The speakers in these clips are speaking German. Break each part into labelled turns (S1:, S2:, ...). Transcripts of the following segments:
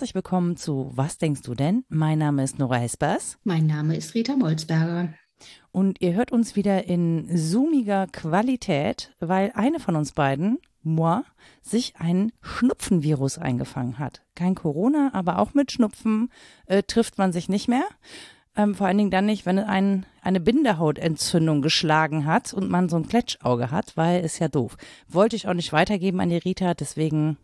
S1: Herzlich willkommen zu Was denkst du denn? Mein Name ist Nora Hespers.
S2: Mein Name ist Rita Molzberger.
S1: Und ihr hört uns wieder in zoomiger Qualität, weil eine von uns beiden, moi, sich ein Schnupfenvirus eingefangen hat. Kein Corona, aber auch mit Schnupfen äh, trifft man sich nicht mehr. Ähm, vor allen Dingen dann nicht, wenn ein, eine Bindehautentzündung geschlagen hat und man so ein Kletschauge hat, weil ist ja doof. Wollte ich auch nicht weitergeben an die Rita, deswegen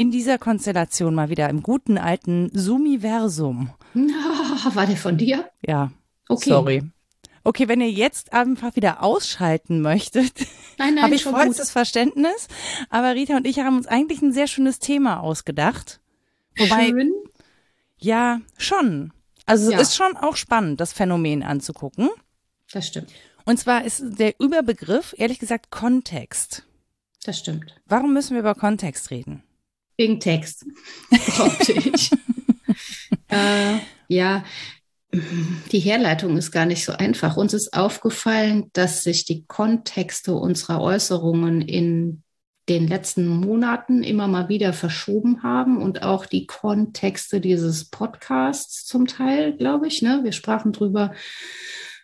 S1: in dieser Konstellation mal wieder im guten alten Sumiversum.
S2: War der von dir?
S1: Ja. Okay. Sorry. Okay, wenn ihr jetzt einfach wieder ausschalten möchtet, habe ich vollstes gut. Verständnis. Aber Rita und ich haben uns eigentlich ein sehr schönes Thema ausgedacht.
S2: Wobei, Schön?
S1: Ja, schon. Also ja. es ist schon auch spannend, das Phänomen anzugucken.
S2: Das stimmt.
S1: Und zwar ist der Überbegriff, ehrlich gesagt, Kontext.
S2: Das stimmt.
S1: Warum müssen wir über Kontext reden?
S2: Wegen Text, ich. äh, ja, die Herleitung ist gar nicht so einfach. Uns ist aufgefallen, dass sich die Kontexte unserer Äußerungen in den letzten Monaten immer mal wieder verschoben haben und auch die Kontexte dieses Podcasts zum Teil, glaube ich. Ne? Wir sprachen drüber,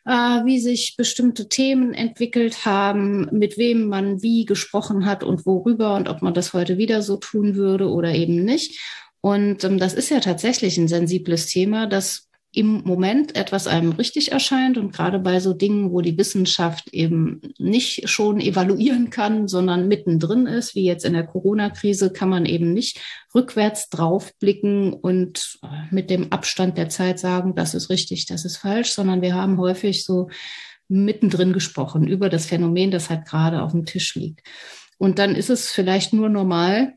S2: wie sich bestimmte Themen entwickelt haben, mit wem man wie gesprochen hat und worüber und ob man das heute wieder so tun würde oder eben nicht. Und ähm, das ist ja tatsächlich ein sensibles Thema, das im Moment etwas einem richtig erscheint und gerade bei so Dingen, wo die Wissenschaft eben nicht schon evaluieren kann, sondern mittendrin ist, wie jetzt in der Corona-Krise, kann man eben nicht rückwärts draufblicken und äh, mit dem Abstand der Zeit sagen, das ist richtig, das ist falsch, sondern wir haben häufig so mittendrin gesprochen über das Phänomen, das halt gerade auf dem Tisch liegt. Und dann ist es vielleicht nur normal,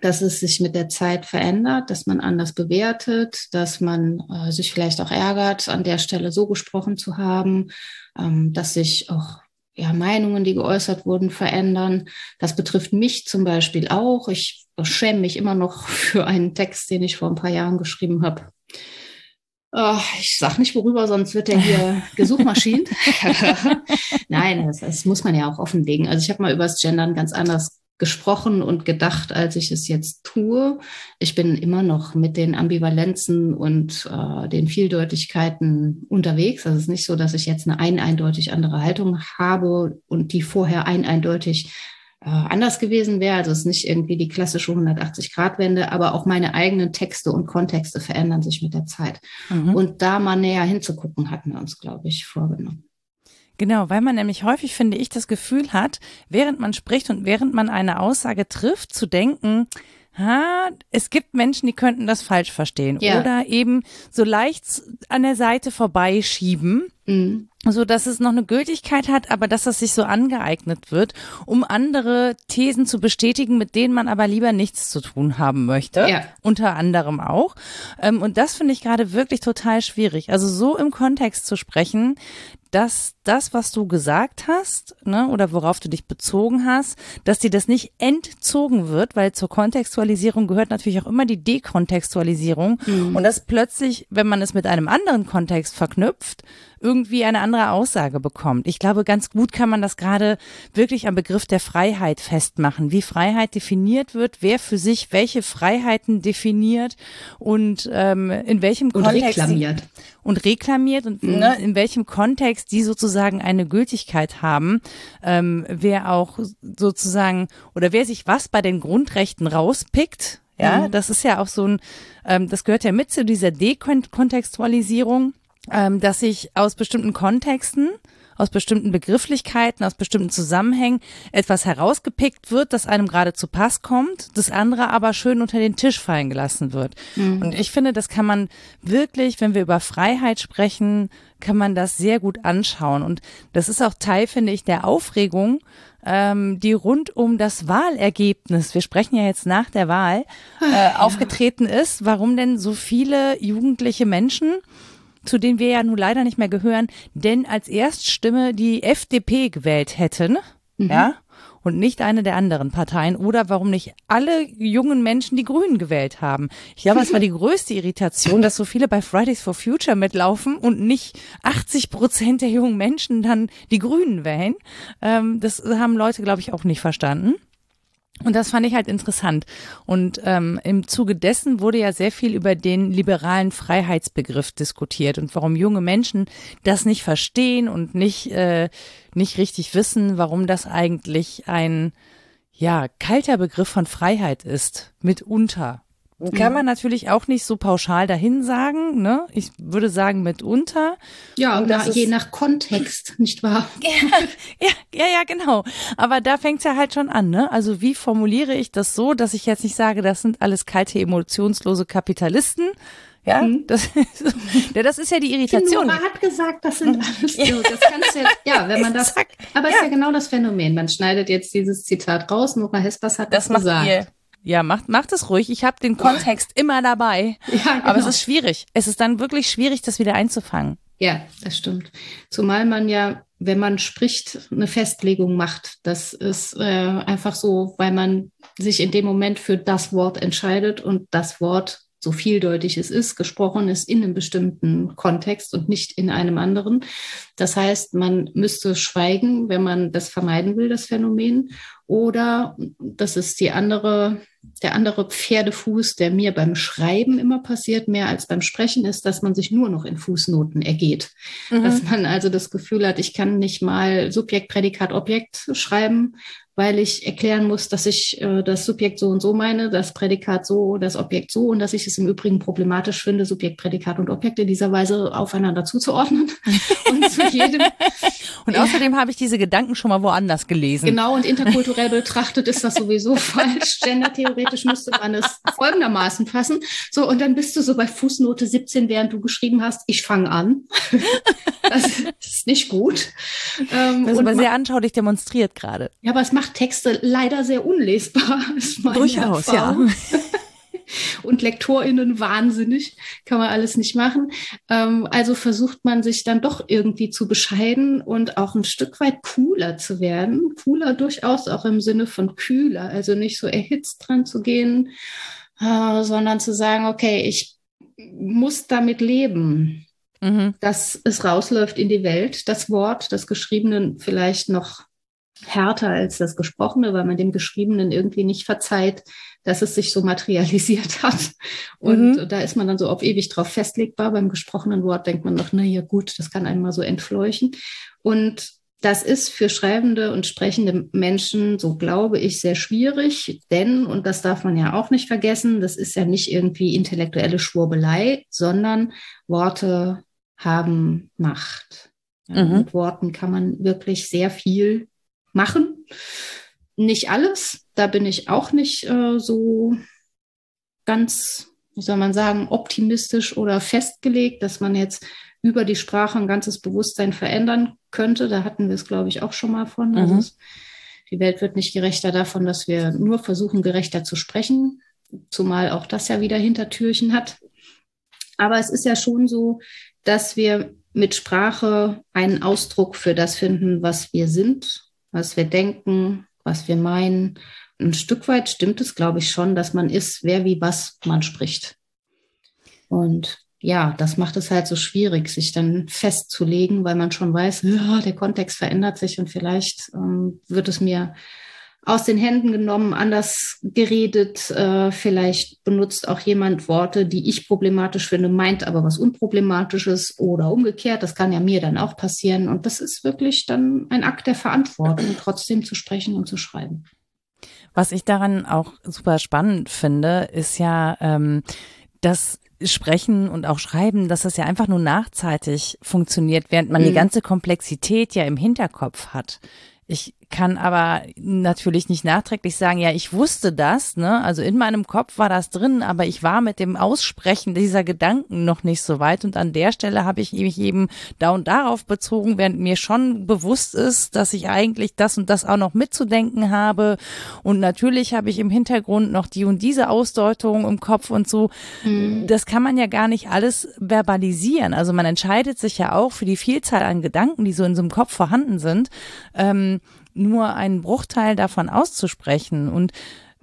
S2: dass es sich mit der Zeit verändert, dass man anders bewertet, dass man äh, sich vielleicht auch ärgert, an der Stelle so gesprochen zu haben, ähm, dass sich auch ja, Meinungen, die geäußert wurden, verändern. Das betrifft mich zum Beispiel auch. Ich schäme mich immer noch für einen Text, den ich vor ein paar Jahren geschrieben habe. Oh, ich sag nicht worüber, sonst wird er hier gesuchmaschinen. Nein, das, das, muss man ja auch offenlegen. Also ich habe mal über das Gendern ganz anders gesprochen und gedacht, als ich es jetzt tue. Ich bin immer noch mit den Ambivalenzen und äh, den Vieldeutigkeiten unterwegs. Also es ist nicht so, dass ich jetzt eine ein eindeutig andere Haltung habe und die vorher ein eindeutig äh, anders gewesen wäre. Also es ist nicht irgendwie die klassische 180-Grad-Wende, aber auch meine eigenen Texte und Kontexte verändern sich mit der Zeit. Mhm. Und da mal näher hinzugucken, hatten wir uns, glaube ich, vorgenommen.
S1: Genau, weil man nämlich häufig, finde ich, das Gefühl hat, während man spricht und während man eine Aussage trifft, zu denken, ha, es gibt Menschen, die könnten das falsch verstehen ja. oder eben so leicht an der Seite vorbeischieben. Mhm. So dass es noch eine Gültigkeit hat, aber dass das sich so angeeignet wird, um andere Thesen zu bestätigen, mit denen man aber lieber nichts zu tun haben möchte. Ja. Unter anderem auch. Ähm, und das finde ich gerade wirklich total schwierig. Also so im Kontext zu sprechen, dass das, was du gesagt hast, ne, oder worauf du dich bezogen hast, dass dir das nicht entzogen wird, weil zur Kontextualisierung gehört natürlich auch immer die Dekontextualisierung. Mhm. Und das plötzlich, wenn man es mit einem anderen Kontext verknüpft, irgendwie eine andere Aussage bekommt. Ich glaube, ganz gut kann man das gerade wirklich am Begriff der Freiheit festmachen, wie Freiheit definiert wird, wer für sich welche Freiheiten definiert und ähm, in welchem
S2: und
S1: Kontext
S2: reklamiert.
S1: und reklamiert und mhm. ne, in welchem Kontext die sozusagen eine Gültigkeit haben, ähm, wer auch sozusagen oder wer sich was bei den Grundrechten rauspickt. Ja, mhm. das ist ja auch so ein, ähm, das gehört ja mit zu dieser Dekontextualisierung ähm, dass sich aus bestimmten Kontexten, aus bestimmten Begrifflichkeiten, aus bestimmten Zusammenhängen etwas herausgepickt wird, das einem gerade zu Pass kommt, das andere aber schön unter den Tisch fallen gelassen wird. Mhm. Und ich finde, das kann man wirklich, wenn wir über Freiheit sprechen, kann man das sehr gut anschauen. Und das ist auch Teil, finde ich, der Aufregung, ähm, die rund um das Wahlergebnis, wir sprechen ja jetzt nach der Wahl, äh, aufgetreten ist, warum denn so viele jugendliche Menschen zu denen wir ja nun leider nicht mehr gehören, denn als Erststimme die FDP gewählt hätten, mhm. ja, und nicht eine der anderen Parteien oder warum nicht alle jungen Menschen die Grünen gewählt haben. Ich glaube, es war die größte Irritation, dass so viele bei Fridays for Future mitlaufen und nicht 80 Prozent der jungen Menschen dann die Grünen wählen. Ähm, das haben Leute, glaube ich, auch nicht verstanden. Und das fand ich halt interessant. Und ähm, im Zuge dessen wurde ja sehr viel über den liberalen Freiheitsbegriff diskutiert und warum junge Menschen das nicht verstehen und nicht, äh, nicht richtig wissen, warum das eigentlich ein ja, kalter Begriff von Freiheit ist, mitunter. Kann man natürlich auch nicht so pauschal dahin sagen, ne? Ich würde sagen mitunter.
S2: Ja, na, je nach Kontext, nicht wahr?
S1: ja, ja, ja, genau. Aber da fängt's ja halt schon an, ne? Also wie formuliere ich das so, dass ich jetzt nicht sage, das sind alles kalte, emotionslose Kapitalisten, ja, mhm. das, das ist ja die Irritation.
S2: Nora hat gesagt, das sind alles so. Das kannst du, ja, wenn man das, aber es ja. ist ja genau das Phänomen. Man schneidet jetzt dieses Zitat raus. Nora Hespers hat das, das gesagt. Ihr.
S1: Ja, macht, macht es ruhig. Ich habe den Kontext immer dabei. Ja, genau. Aber es ist schwierig. Es ist dann wirklich schwierig, das wieder einzufangen.
S2: Ja, das stimmt. Zumal man ja, wenn man spricht, eine Festlegung macht. Das ist äh, einfach so, weil man sich in dem Moment für das Wort entscheidet und das Wort so vieldeutig es ist, gesprochen ist in einem bestimmten Kontext und nicht in einem anderen. Das heißt, man müsste schweigen, wenn man das vermeiden will, das Phänomen. Oder, das ist die andere, der andere Pferdefuß, der mir beim Schreiben immer passiert, mehr als beim Sprechen, ist, dass man sich nur noch in Fußnoten ergeht. Mhm. Dass man also das Gefühl hat, ich kann nicht mal Subjekt, Prädikat, Objekt schreiben, weil ich erklären muss, dass ich äh, das Subjekt so und so meine, das Prädikat so, das Objekt so und dass ich es im Übrigen problematisch finde, Subjekt, Prädikat und Objekt in dieser Weise aufeinander zuzuordnen.
S1: und zu jedem. und außerdem habe ich diese Gedanken schon mal woanders gelesen.
S2: Genau, und interkulturell betrachtet ist das sowieso falsch. Gendertheoretisch müsste man es folgendermaßen fassen. So, und dann bist du so bei Fußnote 17, während du geschrieben hast, ich fange an. das ist nicht gut.
S1: Ähm, das ist aber sehr anschaulich demonstriert gerade.
S2: Ja, aber es macht macht Texte leider sehr unlesbar.
S1: Durchaus, Erfahrung. ja.
S2: und LektorInnen wahnsinnig, kann man alles nicht machen. Ähm, also versucht man sich dann doch irgendwie zu bescheiden und auch ein Stück weit cooler zu werden. Cooler durchaus auch im Sinne von kühler, also nicht so erhitzt dran zu gehen, äh, sondern zu sagen, okay, ich muss damit leben. Mhm. dass es rausläuft in die Welt, das Wort, das Geschriebene vielleicht noch härter als das Gesprochene, weil man dem Geschriebenen irgendwie nicht verzeiht, dass es sich so materialisiert hat. Und mhm. da ist man dann so auf ewig drauf festlegbar. Beim gesprochenen Wort denkt man noch, na ja gut, das kann einmal so entfleuchen. Und das ist für schreibende und sprechende Menschen, so glaube ich, sehr schwierig, denn, und das darf man ja auch nicht vergessen, das ist ja nicht irgendwie intellektuelle Schwurbelei, sondern Worte haben Macht. mhm. Mit Worten kann man wirklich sehr viel machen. Nicht alles, da bin ich auch nicht äh, so ganz, wie soll man sagen, optimistisch oder festgelegt, dass man jetzt über die Sprache ein ganzes Bewusstsein verändern könnte. Da hatten wir es, glaube ich, auch schon mal von. Also mhm. es, die Welt wird nicht gerechter davon, dass wir nur versuchen, gerechter zu sprechen, zumal auch das ja wieder Hintertürchen hat. Aber es ist ja schon so, dass wir mit Sprache einen Ausdruck für das finden, was wir sind was wir denken, was wir meinen. Ein Stück weit stimmt es, glaube ich, schon, dass man ist, wer wie was man spricht. Und ja, das macht es halt so schwierig, sich dann festzulegen, weil man schon weiß, ja, der Kontext verändert sich und vielleicht ähm, wird es mir aus den Händen genommen, anders geredet. Äh, vielleicht benutzt auch jemand Worte, die ich problematisch finde, meint aber was Unproblematisches oder umgekehrt. Das kann ja mir dann auch passieren. Und das ist wirklich dann ein Akt der Verantwortung, trotzdem zu sprechen und zu schreiben.
S1: Was ich daran auch super spannend finde, ist ja, ähm, dass Sprechen und auch Schreiben, dass das ja einfach nur nachzeitig funktioniert, während man mhm. die ganze Komplexität ja im Hinterkopf hat. Ich kann aber natürlich nicht nachträglich sagen, ja, ich wusste das, ne? Also in meinem Kopf war das drin, aber ich war mit dem Aussprechen dieser Gedanken noch nicht so weit und an der Stelle habe ich mich eben da und darauf bezogen, während mir schon bewusst ist, dass ich eigentlich das und das auch noch mitzudenken habe und natürlich habe ich im Hintergrund noch die und diese Ausdeutung im Kopf und so. Mhm. Das kann man ja gar nicht alles verbalisieren. Also man entscheidet sich ja auch für die Vielzahl an Gedanken, die so in so einem Kopf vorhanden sind. Ähm, nur einen Bruchteil davon auszusprechen. Und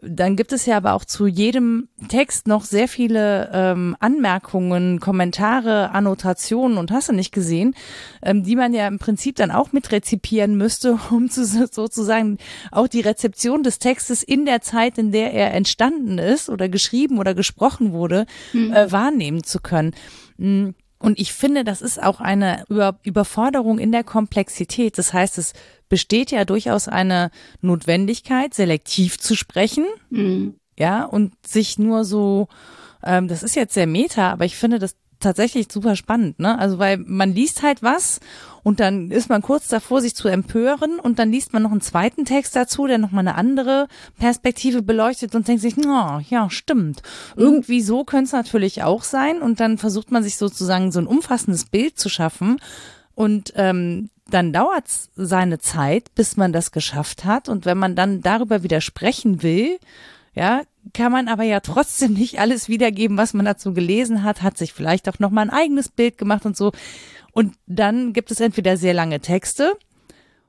S1: dann gibt es ja aber auch zu jedem Text noch sehr viele ähm, Anmerkungen, Kommentare, Annotationen und hast du nicht gesehen, ähm, die man ja im Prinzip dann auch mitrezipieren müsste, um zu, sozusagen auch die Rezeption des Textes in der Zeit, in der er entstanden ist oder geschrieben oder gesprochen wurde, mhm. äh, wahrnehmen zu können. Mhm. Und ich finde, das ist auch eine Über Überforderung in der Komplexität. Das heißt, es besteht ja durchaus eine Notwendigkeit, selektiv zu sprechen. Mhm. Ja, und sich nur so, ähm, das ist jetzt sehr meta, aber ich finde das tatsächlich super spannend, ne? Also weil man liest halt was und dann ist man kurz davor, sich zu empören und dann liest man noch einen zweiten Text dazu, der nochmal eine andere Perspektive beleuchtet und denkt sich, oh, ja, stimmt. Mhm. Irgendwie so könnte es natürlich auch sein und dann versucht man sich sozusagen so ein umfassendes Bild zu schaffen und ähm, dann dauert es seine Zeit, bis man das geschafft hat. Und wenn man dann darüber wieder sprechen will, ja, kann man aber ja trotzdem nicht alles wiedergeben, was man dazu gelesen hat, hat sich vielleicht auch nochmal ein eigenes Bild gemacht und so. Und dann gibt es entweder sehr lange Texte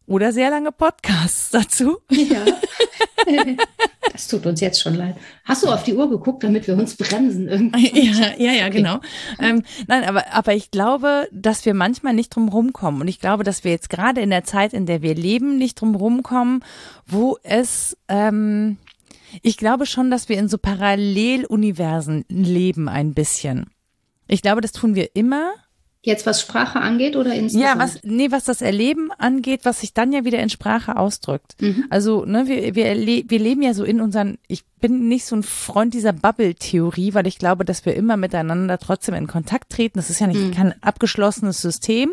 S1: oder sehr lange Podcasts dazu. Ja.
S2: Das tut uns jetzt schon leid. Hast du auf die Uhr geguckt, damit wir uns bremsen irgendwie?
S1: Ja, ja, ja, genau. Ähm, nein, aber, aber ich glaube, dass wir manchmal nicht drum rumkommen. Und ich glaube, dass wir jetzt gerade in der Zeit, in der wir leben, nicht drum rumkommen, wo es, ähm, ich glaube schon, dass wir in so Paralleluniversen leben ein bisschen. Ich glaube, das tun wir immer.
S2: Jetzt was Sprache angeht oder insgesamt?
S1: Ja, was, nee, was das Erleben angeht, was sich dann ja wieder in Sprache ausdrückt. Mhm. Also, ne, wir, wir, wir leben ja so in unseren, ich bin nicht so ein Freund dieser Bubble-Theorie, weil ich glaube, dass wir immer miteinander trotzdem in Kontakt treten. Das ist ja nicht mhm. kein abgeschlossenes System.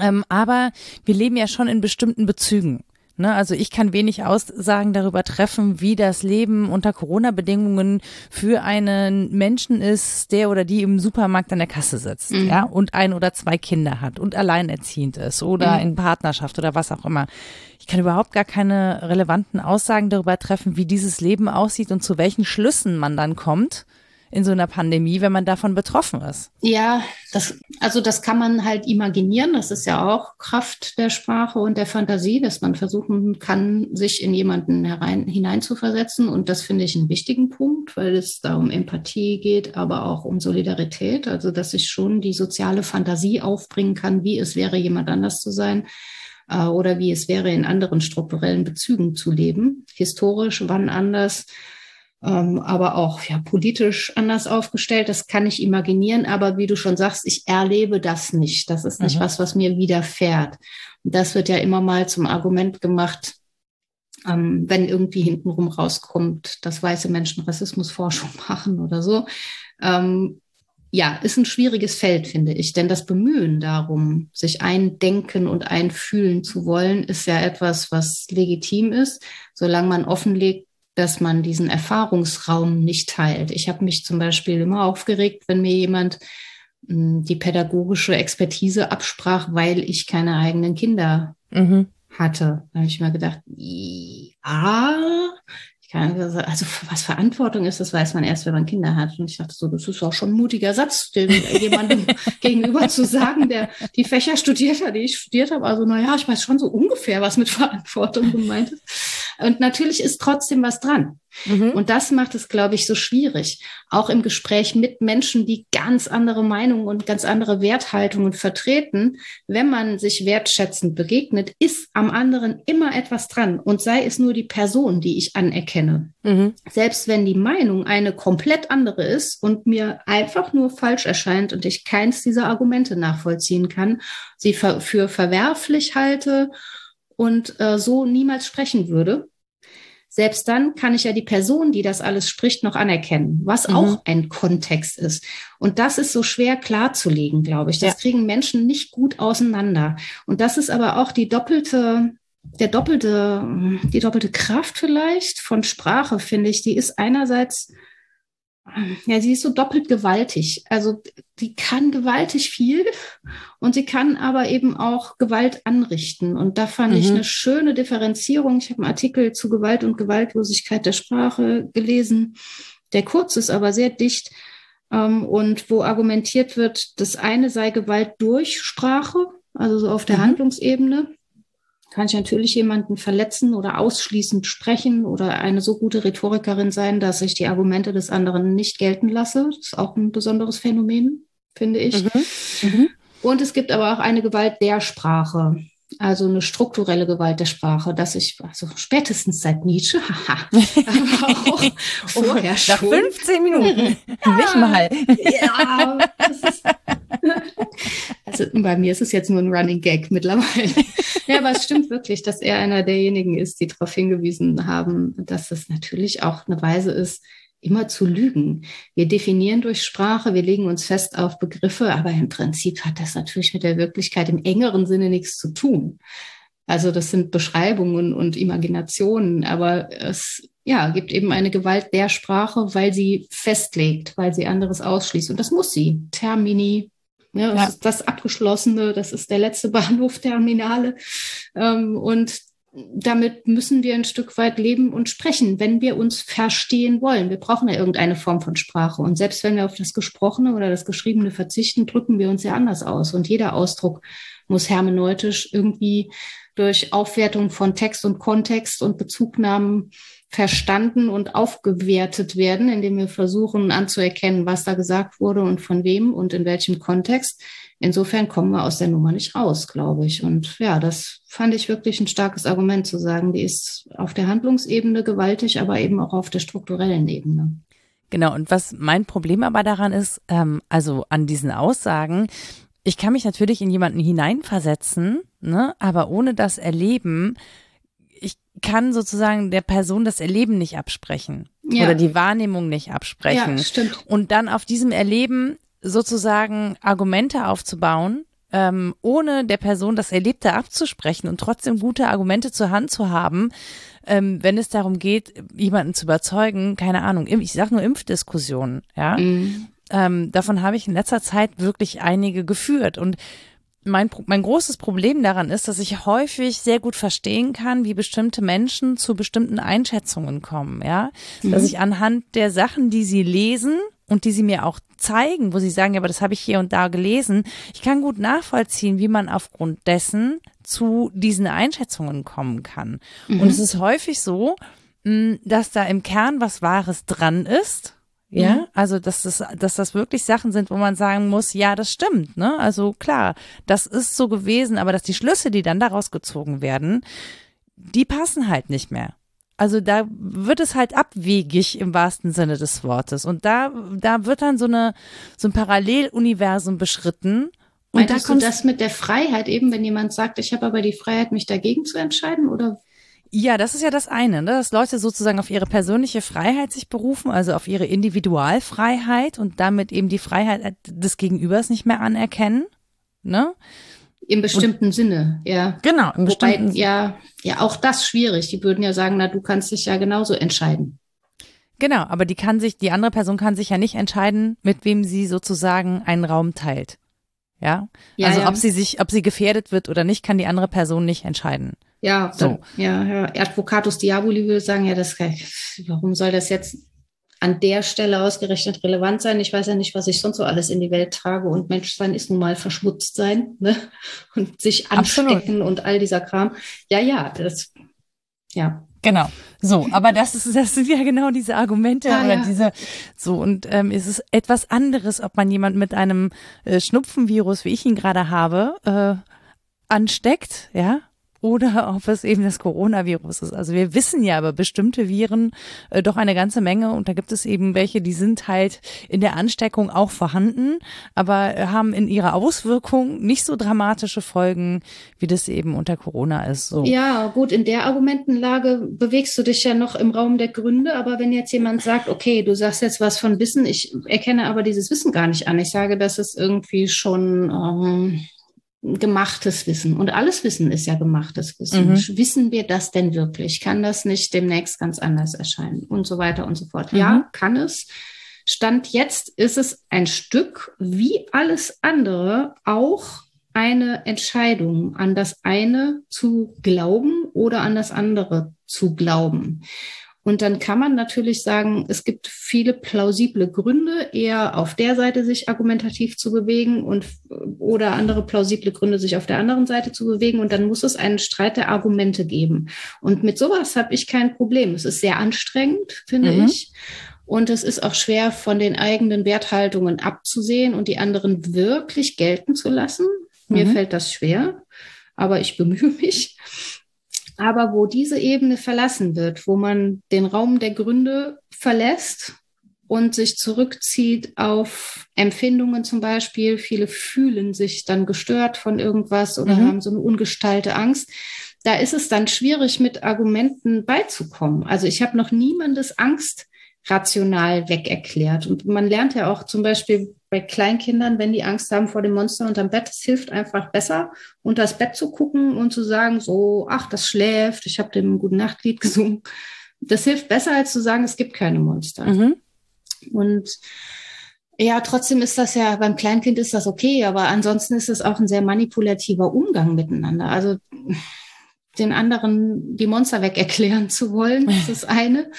S1: Ähm, aber wir leben ja schon in bestimmten Bezügen. Ne, also ich kann wenig Aussagen darüber treffen, wie das Leben unter Corona-Bedingungen für einen Menschen ist, der oder die im Supermarkt an der Kasse sitzt, mhm. ja, und ein oder zwei Kinder hat und alleinerziehend ist oder mhm. in Partnerschaft oder was auch immer. Ich kann überhaupt gar keine relevanten Aussagen darüber treffen, wie dieses Leben aussieht und zu welchen Schlüssen man dann kommt in so einer Pandemie, wenn man davon betroffen ist.
S2: Ja, das, also das kann man halt imaginieren. Das ist ja auch Kraft der Sprache und der Fantasie, dass man versuchen kann, sich in jemanden herein, hineinzuversetzen. Und das finde ich einen wichtigen Punkt, weil es da um Empathie geht, aber auch um Solidarität. Also, dass ich schon die soziale Fantasie aufbringen kann, wie es wäre, jemand anders zu sein äh, oder wie es wäre, in anderen strukturellen Bezügen zu leben. Historisch, wann anders ähm, aber auch ja, politisch anders aufgestellt. Das kann ich imaginieren, aber wie du schon sagst, ich erlebe das nicht. Das ist nicht mhm. was, was mir widerfährt. Und das wird ja immer mal zum Argument gemacht, ähm, wenn irgendwie hintenrum rauskommt, dass weiße Menschen Rassismusforschung machen oder so. Ähm, ja, ist ein schwieriges Feld, finde ich. Denn das Bemühen darum, sich eindenken und einfühlen zu wollen, ist ja etwas, was legitim ist, solange man offenlegt, dass man diesen Erfahrungsraum nicht teilt. Ich habe mich zum Beispiel immer aufgeregt, wenn mir jemand hm, die pädagogische Expertise absprach, weil ich keine eigenen Kinder mhm. hatte. Da habe ich mir gedacht, ja, ich kann, also was Verantwortung ist, das weiß man erst, wenn man Kinder hat. Und ich dachte so, das ist auch schon ein mutiger Satz, den jemandem gegenüber zu sagen, der die Fächer studiert hat, die ich studiert habe. Also naja, ich weiß schon so ungefähr, was mit Verantwortung gemeint ist. Und natürlich ist trotzdem was dran. Mhm. Und das macht es, glaube ich, so schwierig. Auch im Gespräch mit Menschen, die ganz andere Meinungen und ganz andere Werthaltungen vertreten. Wenn man sich wertschätzend begegnet, ist am anderen immer etwas dran. Und sei es nur die Person, die ich anerkenne. Mhm. Selbst wenn die Meinung eine komplett andere ist und mir einfach nur falsch erscheint und ich keins dieser Argumente nachvollziehen kann, sie für verwerflich halte und äh, so niemals sprechen würde. Selbst dann kann ich ja die Person, die das alles spricht, noch anerkennen, was mhm. auch ein Kontext ist. Und das ist so schwer klarzulegen, glaube ich. Das ja. kriegen Menschen nicht gut auseinander. Und das ist aber auch die doppelte, der doppelte, die doppelte Kraft vielleicht von Sprache, finde ich. Die ist einerseits ja, sie ist so doppelt gewaltig. Also die kann gewaltig viel und sie kann aber eben auch Gewalt anrichten. Und da fand mhm. ich eine schöne Differenzierung. Ich habe einen Artikel zu Gewalt und Gewaltlosigkeit der Sprache gelesen, der kurz ist, aber sehr dicht ähm, und wo argumentiert wird, das eine sei Gewalt durch Sprache, also so auf der mhm. Handlungsebene kann ich natürlich jemanden verletzen oder ausschließend sprechen oder eine so gute Rhetorikerin sein, dass ich die Argumente des anderen nicht gelten lasse. Das ist auch ein besonderes Phänomen, finde ich. Mhm. Mhm. Und es gibt aber auch eine Gewalt der Sprache. Also eine strukturelle Gewalt der Sprache, dass ich, also spätestens seit Nietzsche, haha, aber auch
S1: vorher schon. Nach 15 Minuten, ja, nicht mal. Ja,
S2: ist, also bei mir ist es jetzt nur ein Running Gag mittlerweile. Ja, aber es stimmt wirklich, dass er einer derjenigen ist, die darauf hingewiesen haben, dass es natürlich auch eine Weise ist, immer zu lügen. Wir definieren durch Sprache, wir legen uns fest auf Begriffe, aber im Prinzip hat das natürlich mit der Wirklichkeit im engeren Sinne nichts zu tun. Also das sind Beschreibungen und Imaginationen, aber es ja, gibt eben eine Gewalt der Sprache, weil sie festlegt, weil sie anderes ausschließt. Und das muss sie. Termini, ja, das ja. ist das Abgeschlossene, das ist der letzte Bahnhof Terminale. Ähm, und damit müssen wir ein Stück weit leben und sprechen, wenn wir uns verstehen wollen. Wir brauchen ja irgendeine Form von Sprache. Und selbst wenn wir auf das Gesprochene oder das Geschriebene verzichten, drücken wir uns ja anders aus. Und jeder Ausdruck muss hermeneutisch irgendwie durch Aufwertung von Text und Kontext und Bezugnahmen verstanden und aufgewertet werden, indem wir versuchen anzuerkennen, was da gesagt wurde und von wem und in welchem Kontext. Insofern kommen wir aus der Nummer nicht raus, glaube ich. Und ja, das fand ich wirklich ein starkes Argument zu sagen, die ist auf der Handlungsebene gewaltig, aber eben auch auf der strukturellen Ebene.
S1: Genau, und was mein Problem aber daran ist, ähm, also an diesen Aussagen, ich kann mich natürlich in jemanden hineinversetzen, ne, aber ohne das Erleben, ich kann sozusagen der Person das Erleben nicht absprechen ja. oder die Wahrnehmung nicht absprechen. Ja,
S2: stimmt.
S1: Und dann auf diesem Erleben sozusagen Argumente aufzubauen, ähm, ohne der Person das Erlebte abzusprechen und trotzdem gute Argumente zur Hand zu haben, ähm, wenn es darum geht, jemanden zu überzeugen, keine Ahnung, ich sag nur Impfdiskussionen, ja. Mhm. Ähm, davon habe ich in letzter Zeit wirklich einige geführt und mein, mein großes Problem daran ist, dass ich häufig sehr gut verstehen kann, wie bestimmte Menschen zu bestimmten Einschätzungen kommen, ja. Mhm. Dass ich anhand der Sachen, die sie lesen und die sie mir auch zeigen, wo sie sagen, ja, aber das habe ich hier und da gelesen. Ich kann gut nachvollziehen, wie man aufgrund dessen zu diesen Einschätzungen kommen kann. Mhm. Und es ist häufig so, dass da im Kern was Wahres dran ist. Ja, mhm. also dass das, dass das wirklich Sachen sind, wo man sagen muss, ja, das stimmt, ne? Also klar, das ist so gewesen, aber dass die Schlüsse, die dann daraus gezogen werden, die passen halt nicht mehr. Also da wird es halt abwegig im wahrsten Sinne des Wortes. Und da, da wird dann so eine, so ein Paralleluniversum beschritten.
S2: Und Meintest da kommt das mit der Freiheit eben, wenn jemand sagt, ich habe aber die Freiheit, mich dagegen zu entscheiden, oder?
S1: Ja, das ist ja das eine, ne? dass Leute sozusagen auf ihre persönliche Freiheit sich berufen, also auf ihre Individualfreiheit und damit eben die Freiheit des Gegenübers nicht mehr anerkennen. Ne?
S2: Im bestimmten und, Sinne, ja.
S1: Genau,
S2: im Wobei, bestimmten ja, ja, auch das schwierig. Die würden ja sagen, na, du kannst dich ja genauso entscheiden.
S1: Genau, aber die kann sich, die andere Person kann sich ja nicht entscheiden, mit wem sie sozusagen einen Raum teilt. Ja. ja also ja. ob sie sich, ob sie gefährdet wird oder nicht, kann die andere Person nicht entscheiden.
S2: Ja, so. ja, ja. Advocatus Diaboli würde sagen, ja, das, warum soll das jetzt an der Stelle ausgerechnet relevant sein. Ich weiß ja nicht, was ich sonst so alles in die Welt trage. Und Menschsein ist nun mal verschmutzt sein ne? und sich anstecken Absolut. und all dieser Kram. Ja, ja, das, ja.
S1: Genau. So, aber das ist, das sind ja genau diese Argumente ja, oder ja. diese, so, und ähm, es ist etwas anderes, ob man jemand mit einem äh, Schnupfenvirus, wie ich ihn gerade habe, äh, ansteckt, ja, oder ob es eben das Coronavirus ist. Also wir wissen ja aber bestimmte Viren äh, doch eine ganze Menge und da gibt es eben welche, die sind halt in der Ansteckung auch vorhanden, aber haben in ihrer Auswirkung nicht so dramatische Folgen, wie das eben unter Corona ist. So.
S2: Ja, gut, in der Argumentenlage bewegst du dich ja noch im Raum der Gründe, aber wenn jetzt jemand sagt, okay, du sagst jetzt was von Wissen, ich erkenne aber dieses Wissen gar nicht an. Ich sage, das ist irgendwie schon ähm, gemachtes Wissen. Und alles Wissen ist ja gemachtes Wissen. Mhm. Wissen wir das denn wirklich? Kann das nicht demnächst ganz anders erscheinen? Und so weiter und so fort. Mhm. Ja, kann es. Stand jetzt ist es ein Stück wie alles andere auch eine Entscheidung, an das eine zu glauben oder an das andere zu glauben. Und dann kann man natürlich sagen, es gibt viele plausible Gründe, eher auf der Seite sich argumentativ zu bewegen und oder andere plausible Gründe, sich auf der anderen Seite zu bewegen. Und dann muss es einen Streit der Argumente geben. Und mit sowas habe ich kein Problem. Es ist sehr anstrengend, finde mhm. ich. Und es ist auch schwer von den eigenen Werthaltungen abzusehen und die anderen wirklich gelten zu lassen. Mir mhm. fällt das schwer, aber ich bemühe mich. Aber wo diese Ebene verlassen wird, wo man den Raum der Gründe verlässt und sich zurückzieht auf Empfindungen zum Beispiel, viele fühlen sich dann gestört von irgendwas oder mhm. haben so eine ungestalte Angst, da ist es dann schwierig, mit Argumenten beizukommen. Also ich habe noch niemandes Angst rational wegerklärt. Und man lernt ja auch zum Beispiel bei Kleinkindern, wenn die Angst haben vor dem Monster unterm Bett, es hilft einfach besser, unter das Bett zu gucken und zu sagen, so, ach, das schläft, ich habe dem guten Nachtlied gesungen. Das hilft besser, als zu sagen, es gibt keine Monster. Mhm. Und ja, trotzdem ist das ja, beim Kleinkind ist das okay, aber ansonsten ist es auch ein sehr manipulativer Umgang miteinander. Also den anderen die Monster weg erklären zu wollen, das ist eine.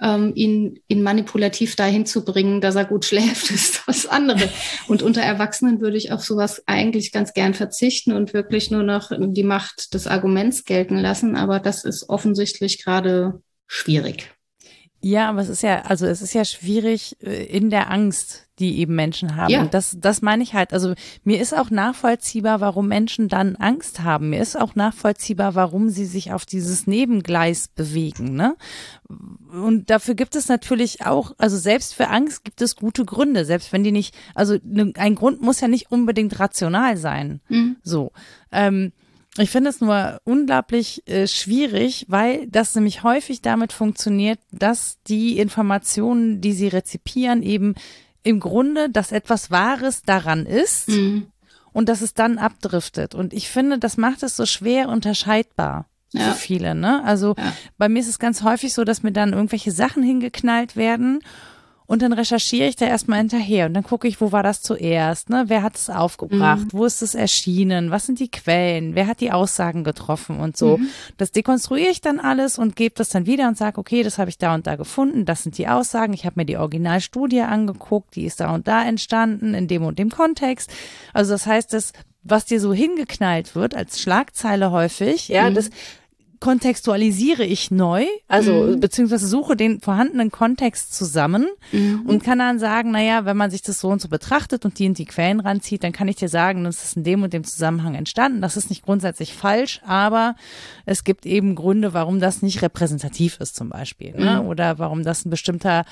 S2: Ähm, ihn, ihn manipulativ dahin zu bringen, dass er gut schläft, ist das andere. Und unter Erwachsenen würde ich auf sowas eigentlich ganz gern verzichten und wirklich nur noch die Macht des Arguments gelten lassen. Aber das ist offensichtlich gerade schwierig.
S1: Ja, aber es ist ja, also es ist ja schwierig äh, in der Angst, die eben Menschen haben. Ja. Und das, das meine ich halt. Also mir ist auch nachvollziehbar, warum Menschen dann Angst haben. Mir ist auch nachvollziehbar, warum sie sich auf dieses Nebengleis bewegen. Ne? Und dafür gibt es natürlich auch, also selbst für Angst gibt es gute Gründe, selbst wenn die nicht, also ne, ein Grund muss ja nicht unbedingt rational sein. Mhm. So. Ähm, ich finde es nur unglaublich äh, schwierig, weil das nämlich häufig damit funktioniert, dass die Informationen, die sie rezipieren, eben im Grunde, dass etwas Wahres daran ist mhm. und dass es dann abdriftet. Und ich finde, das macht es so schwer unterscheidbar ja. für viele. Ne? Also ja. bei mir ist es ganz häufig so, dass mir dann irgendwelche Sachen hingeknallt werden und dann recherchiere ich da erstmal hinterher und dann gucke ich, wo war das zuerst, ne? Wer hat es aufgebracht? Mhm. Wo ist es erschienen? Was sind die Quellen? Wer hat die Aussagen getroffen und so? Mhm. Das dekonstruiere ich dann alles und gebe das dann wieder und sage, okay, das habe ich da und da gefunden, das sind die Aussagen. Ich habe mir die Originalstudie angeguckt, die ist da und da entstanden, in dem und dem Kontext. Also das heißt, das, was dir so hingeknallt wird als Schlagzeile häufig, ja, mhm. das kontextualisiere ich neu, also mhm. beziehungsweise suche den vorhandenen Kontext zusammen mhm. und kann dann sagen, naja, wenn man sich das so und so betrachtet und die in die Quellen ranzieht, dann kann ich dir sagen, das ist in dem und dem Zusammenhang entstanden. Das ist nicht grundsätzlich falsch, aber es gibt eben Gründe, warum das nicht repräsentativ ist zum Beispiel. Ne? Mhm. Oder warum das ein bestimmter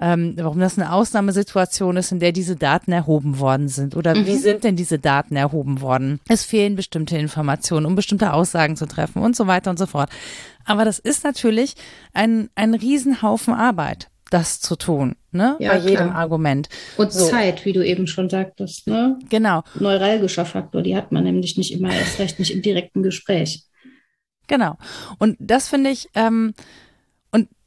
S1: ähm, warum das eine Ausnahmesituation ist, in der diese Daten erhoben worden sind. Oder mhm. wie sind denn diese Daten erhoben worden? Es fehlen bestimmte Informationen, um bestimmte Aussagen zu treffen und so weiter und so fort. Aber das ist natürlich ein, ein Riesenhaufen Arbeit das zu tun, ne? Ja, Bei jedem klar. Argument.
S2: Und so. Zeit, wie du eben schon sagtest, ne?
S1: Genau.
S2: Neuralgischer Faktor, die hat man nämlich nicht immer erst recht nicht im direkten Gespräch.
S1: Genau. Und das finde ich, ähm,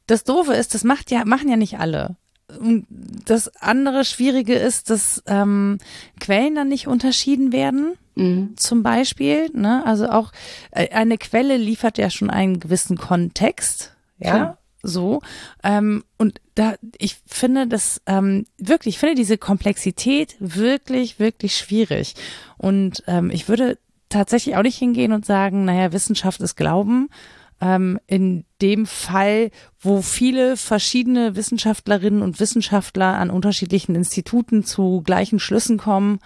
S1: das Doofe ist, das macht ja, machen ja nicht alle. Und das andere Schwierige ist, dass ähm, Quellen dann nicht unterschieden werden. Mhm. Zum Beispiel, ne? Also auch äh, eine Quelle liefert ja schon einen gewissen Kontext, ja. Klar. So. Ähm, und da, ich finde das ähm, wirklich, ich finde diese Komplexität wirklich, wirklich schwierig. Und ähm, ich würde tatsächlich auch nicht hingehen und sagen, naja, Wissenschaft ist Glauben, ähm, in dem Fall, wo viele verschiedene Wissenschaftlerinnen und Wissenschaftler an unterschiedlichen Instituten zu gleichen Schlüssen kommen,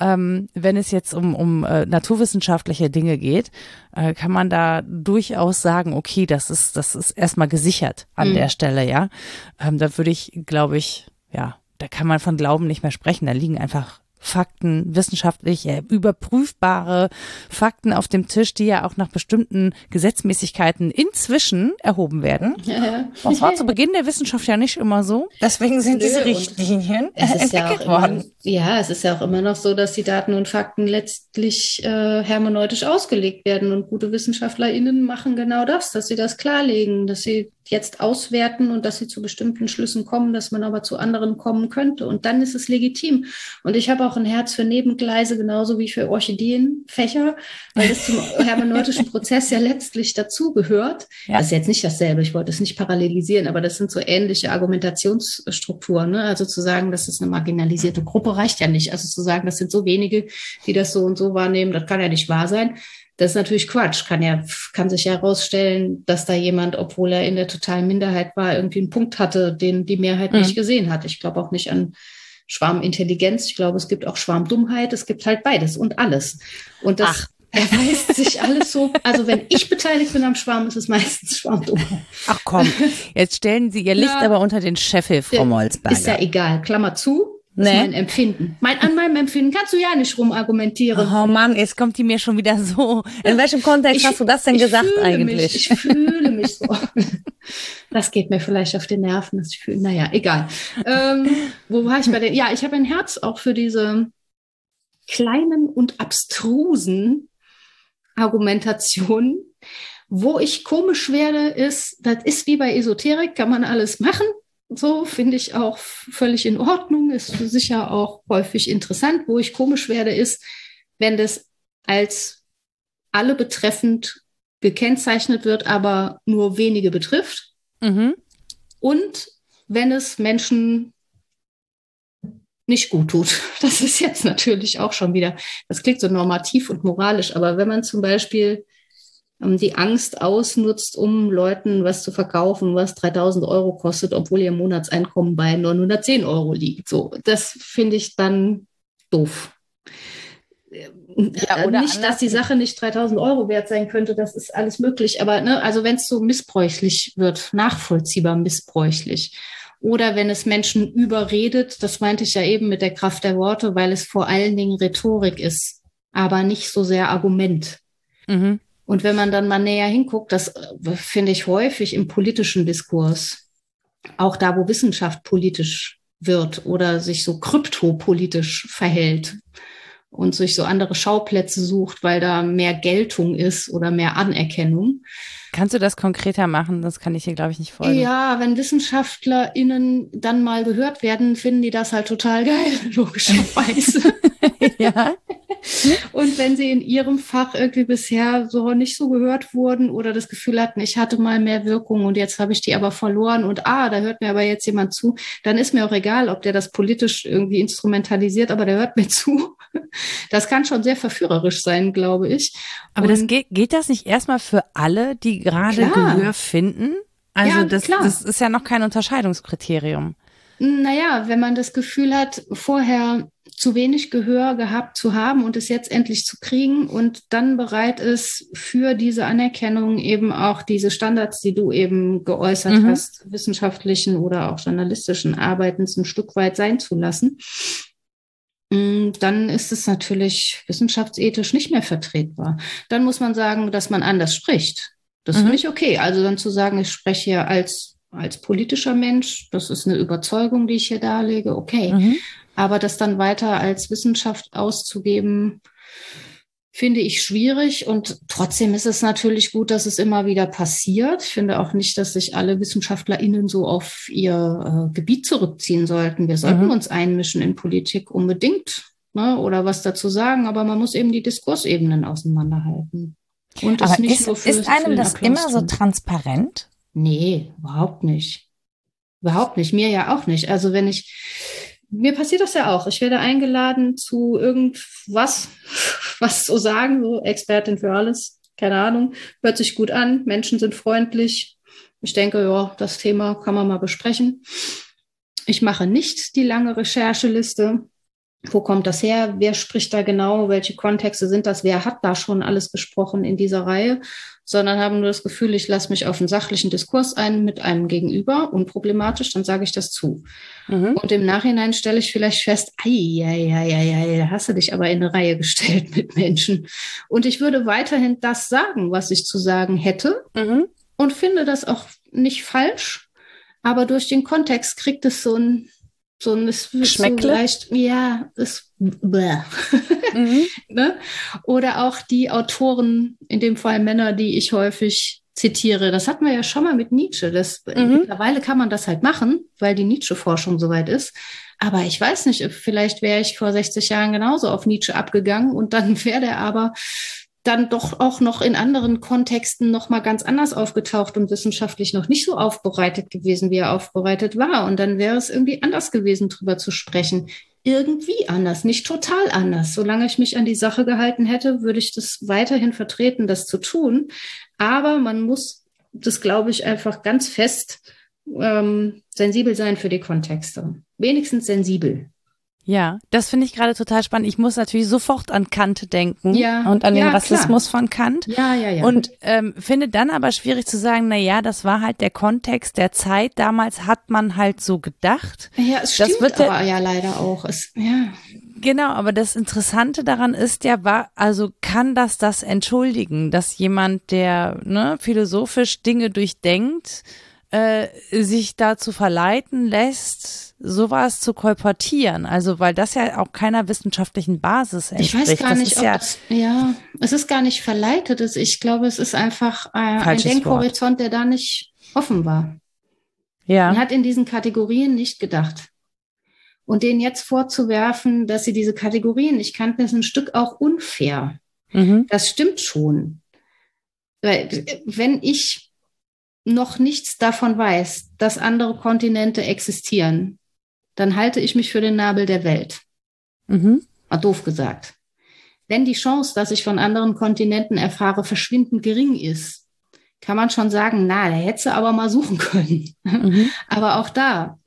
S1: ähm, wenn es jetzt um, um äh, naturwissenschaftliche Dinge geht, äh, kann man da durchaus sagen, okay, das ist, das ist erstmal gesichert an mhm. der Stelle, ja. Ähm, da würde ich, glaube ich, ja, da kann man von Glauben nicht mehr sprechen. Da liegen einfach Fakten, wissenschaftlich äh, überprüfbare Fakten auf dem Tisch, die ja auch nach bestimmten Gesetzmäßigkeiten inzwischen erhoben werden. Ja. Das war zu Beginn der Wissenschaft ja nicht immer so. Deswegen sind diese Richtlinien entwickelt
S2: ja worden. Immer, ja, es ist ja auch immer noch so, dass die Daten und Fakten letztlich äh, hermeneutisch ausgelegt werden und gute WissenschaftlerInnen machen genau das, dass sie das klarlegen, dass sie jetzt auswerten und dass sie zu bestimmten Schlüssen kommen, dass man aber zu anderen kommen könnte. Und dann ist es legitim. Und ich habe auch ein Herz für Nebengleise, genauso wie für Orchideenfächer, weil das zum hermeneutischen Prozess ja letztlich dazugehört. Ja. Das ist jetzt nicht dasselbe, ich wollte es nicht parallelisieren, aber das sind so ähnliche Argumentationsstrukturen. Ne? Also zu sagen, das ist eine marginalisierte Gruppe, reicht ja nicht. Also zu sagen, das sind so wenige, die das so und so wahrnehmen, das kann ja nicht wahr sein. Das ist natürlich Quatsch. Kann ja, kann sich ja herausstellen, dass da jemand, obwohl er in der totalen Minderheit war, irgendwie einen Punkt hatte, den die Mehrheit mhm. nicht gesehen hat. Ich glaube auch nicht an Schwarmintelligenz. Ich glaube, es gibt auch Schwarmdummheit. Es gibt halt beides und alles. Und das Ach. erweist sich alles so. Also wenn ich beteiligt bin am Schwarm, ist es meistens Schwarmdummheit.
S1: Ach komm, jetzt stellen Sie Ihr Licht ja, aber unter den Scheffel, Frau Molzberger.
S2: Ist ja egal. Klammer zu. Nee. Mein Empfinden. Mein, an meinem Empfinden kannst du ja nicht rumargumentieren.
S1: Oh Mann, jetzt kommt die mir schon wieder so. In welchem Kontext ich, hast du das denn gesagt eigentlich?
S2: Mich, ich fühle mich so. Das geht mir vielleicht auf die Nerven, dass ich fühle. Naja, egal. Ähm, wo war ich bei den? Ja, ich habe ein Herz auch für diese kleinen und abstrusen Argumentationen. Wo ich komisch werde, ist, das ist wie bei Esoterik, kann man alles machen. So finde ich auch völlig in Ordnung, ist sicher auch häufig interessant. Wo ich komisch werde, ist, wenn das als alle betreffend gekennzeichnet wird, aber nur wenige betrifft. Mhm. Und wenn es Menschen nicht gut tut. Das ist jetzt natürlich auch schon wieder, das klingt so normativ und moralisch, aber wenn man zum Beispiel die Angst ausnutzt, um Leuten was zu verkaufen, was 3000 Euro kostet, obwohl ihr Monatseinkommen bei 910 Euro liegt. So, das finde ich dann doof. Ja, oder nicht, dass die Sache nicht 3000 Euro wert sein könnte, das ist alles möglich. Aber ne, also wenn es so missbräuchlich wird, nachvollziehbar missbräuchlich. Oder wenn es Menschen überredet, das meinte ich ja eben mit der Kraft der Worte, weil es vor allen Dingen Rhetorik ist, aber nicht so sehr Argument. Mhm. Und wenn man dann mal näher hinguckt, das äh, finde ich häufig im politischen Diskurs, auch da, wo Wissenschaft politisch wird oder sich so kryptopolitisch verhält und sich so andere Schauplätze sucht, weil da mehr Geltung ist oder mehr Anerkennung.
S1: Kannst du das konkreter machen? Das kann ich hier, glaube ich, nicht folgen.
S2: Ja, wenn WissenschaftlerInnen dann mal gehört werden, finden die das halt total geil, logischerweise. ja. Und wenn sie in ihrem Fach irgendwie bisher so nicht so gehört wurden oder das Gefühl hatten, ich hatte mal mehr Wirkung und jetzt habe ich die aber verloren und ah, da hört mir aber jetzt jemand zu, dann ist mir auch egal, ob der das politisch irgendwie instrumentalisiert, aber der hört mir zu. Das kann schon sehr verführerisch sein, glaube ich.
S1: Aber und das geht, geht das nicht erstmal für alle, die gerade Gehör finden? Also ja, das, klar. das ist ja noch kein Unterscheidungskriterium.
S2: Naja, wenn man das Gefühl hat, vorher zu wenig Gehör gehabt zu haben und es jetzt endlich zu kriegen und dann bereit ist, für diese Anerkennung eben auch diese Standards, die du eben geäußert mhm. hast, wissenschaftlichen oder auch journalistischen Arbeitens ein Stück weit sein zu lassen, mm, dann ist es natürlich wissenschaftsethisch nicht mehr vertretbar. Dann muss man sagen, dass man anders spricht. Das mhm. finde ich okay. Also dann zu sagen, ich spreche hier als als politischer Mensch, das ist eine Überzeugung, die ich hier darlege, okay. Mhm. Aber das dann weiter als Wissenschaft auszugeben, finde ich schwierig. Und trotzdem ist es natürlich gut, dass es immer wieder passiert. Ich finde auch nicht, dass sich alle WissenschaftlerInnen so auf ihr äh, Gebiet zurückziehen sollten. Wir sollten mhm. uns einmischen in Politik unbedingt ne, oder was dazu sagen, aber man muss eben die Diskursebenen auseinanderhalten.
S1: Und aber nicht ist, nur für, ist einem das immer so transparent?
S2: Nee, überhaupt nicht. Überhaupt nicht. Mir ja auch nicht. Also wenn ich mir passiert das ja auch. Ich werde eingeladen zu irgendwas, was zu sagen, so Expertin für alles, keine Ahnung, hört sich gut an, Menschen sind freundlich. Ich denke, ja, das Thema kann man mal besprechen. Ich mache nicht die lange Rechercheliste. Wo kommt das her? Wer spricht da genau? Welche Kontexte sind das? Wer hat da schon alles besprochen in dieser Reihe? Sondern haben nur das Gefühl, ich lasse mich auf einen sachlichen Diskurs ein mit einem Gegenüber, unproblematisch, dann sage ich das zu. Mhm. Und im Nachhinein stelle ich vielleicht fest, ei, ei, ei, ei, ei, da hast du dich aber in eine Reihe gestellt mit Menschen. Und ich würde weiterhin das sagen, was ich zu sagen hätte mhm. und finde das auch nicht falsch, aber durch den Kontext kriegt es so ein so ein es
S1: Schmeckle? So
S2: leicht, ja, es mhm. ne? Oder auch die Autoren, in dem Fall Männer, die ich häufig zitiere. Das hatten wir ja schon mal mit Nietzsche. Das, mhm. Mittlerweile kann man das halt machen, weil die Nietzsche-Forschung soweit ist. Aber ich weiß nicht, vielleicht wäre ich vor 60 Jahren genauso auf Nietzsche abgegangen und dann wäre der aber dann doch auch noch in anderen Kontexten noch mal ganz anders aufgetaucht und wissenschaftlich noch nicht so aufbereitet gewesen, wie er aufbereitet war. Und dann wäre es irgendwie anders gewesen, drüber zu sprechen. Irgendwie anders, nicht total anders. Solange ich mich an die Sache gehalten hätte, würde ich das weiterhin vertreten, das zu tun. Aber man muss das, glaube ich, einfach ganz fest ähm, sensibel sein für die Kontexte. Wenigstens sensibel.
S1: Ja, das finde ich gerade total spannend. Ich muss natürlich sofort an Kant denken ja, und an den ja, Rassismus klar. von Kant.
S2: Ja, ja, ja.
S1: Und ähm, finde dann aber schwierig zu sagen, na ja, das war halt der Kontext der Zeit. Damals hat man halt so gedacht.
S2: Ja, es stimmt das wird aber ja leider auch. Es, ja.
S1: Genau, aber das Interessante daran ist ja, war, also kann das das entschuldigen, dass jemand, der ne, philosophisch Dinge durchdenkt, äh, sich dazu verleiten lässt, sowas zu kolportieren. Also, weil das ja auch keiner wissenschaftlichen Basis
S2: entspricht. Ich weiß gar das nicht, ob ja, das, ja, es ist gar nicht verleitet. Ich glaube, es ist einfach äh, ein Denkhorizont, Wort. der da nicht offen war. Ja. Man hat in diesen Kategorien nicht gedacht. Und denen jetzt vorzuwerfen, dass sie diese Kategorien nicht kannten, ist ein Stück auch unfair. Mhm. Das stimmt schon. Weil, wenn ich noch nichts davon weiß, dass andere Kontinente existieren, dann halte ich mich für den Nabel der Welt. Mhm. Mal doof gesagt. Wenn die Chance, dass ich von anderen Kontinenten erfahre, verschwindend gering ist, kann man schon sagen, na, da hätte aber mal suchen können. Mhm. aber auch da,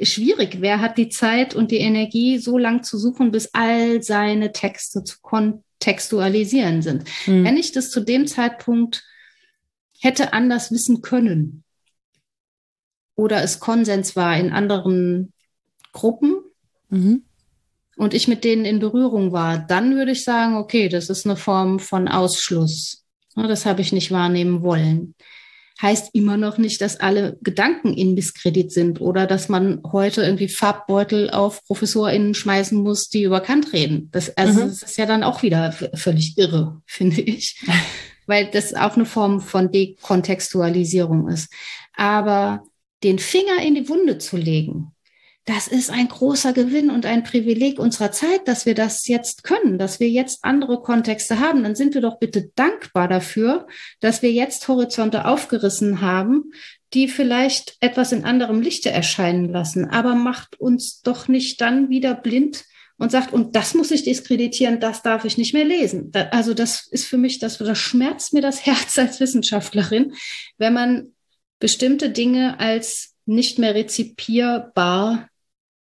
S2: schwierig. Wer hat die Zeit und die Energie, so lang zu suchen, bis all seine Texte zu kontextualisieren sind? Mhm. Wenn ich das zu dem Zeitpunkt hätte anders wissen können. Oder es Konsens war in anderen Gruppen mhm. und ich mit denen in Berührung war, dann würde ich sagen, okay, das ist eine Form von Ausschluss. Das habe ich nicht wahrnehmen wollen. Heißt immer noch nicht, dass alle Gedanken in Misskredit sind oder dass man heute irgendwie Farbbeutel auf ProfessorInnen schmeißen muss, die über Kant reden. Das, also, mhm. das ist ja dann auch wieder völlig irre, finde ich weil das auch eine Form von Dekontextualisierung ist. Aber den Finger in die Wunde zu legen, das ist ein großer Gewinn und ein Privileg unserer Zeit, dass wir das jetzt können, dass wir jetzt andere Kontexte haben. Dann sind wir doch bitte dankbar dafür, dass wir jetzt Horizonte aufgerissen haben, die vielleicht etwas in anderem Lichte erscheinen lassen. Aber macht uns doch nicht dann wieder blind und sagt, und das muss ich diskreditieren, das darf ich nicht mehr lesen. also das ist für mich, das, das schmerzt mir das Herz als Wissenschaftlerin, wenn man bestimmte Dinge als nicht mehr rezipierbar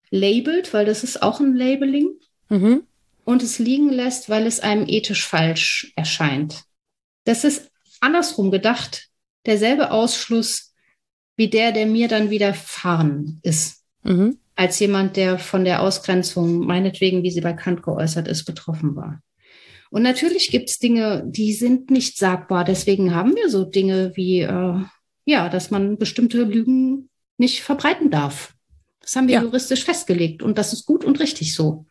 S2: labelt, weil das ist auch ein Labeling, mhm. und es liegen lässt, weil es einem ethisch falsch erscheint. Das ist andersrum gedacht, derselbe Ausschluss wie der, der mir dann widerfahren ist. Mhm als jemand, der von der Ausgrenzung, meinetwegen, wie sie bei Kant geäußert ist, betroffen war. Und natürlich gibt es Dinge, die sind nicht sagbar. Deswegen haben wir so Dinge wie, äh, ja, dass man bestimmte Lügen nicht verbreiten darf. Das haben wir ja. juristisch festgelegt und das ist gut und richtig so.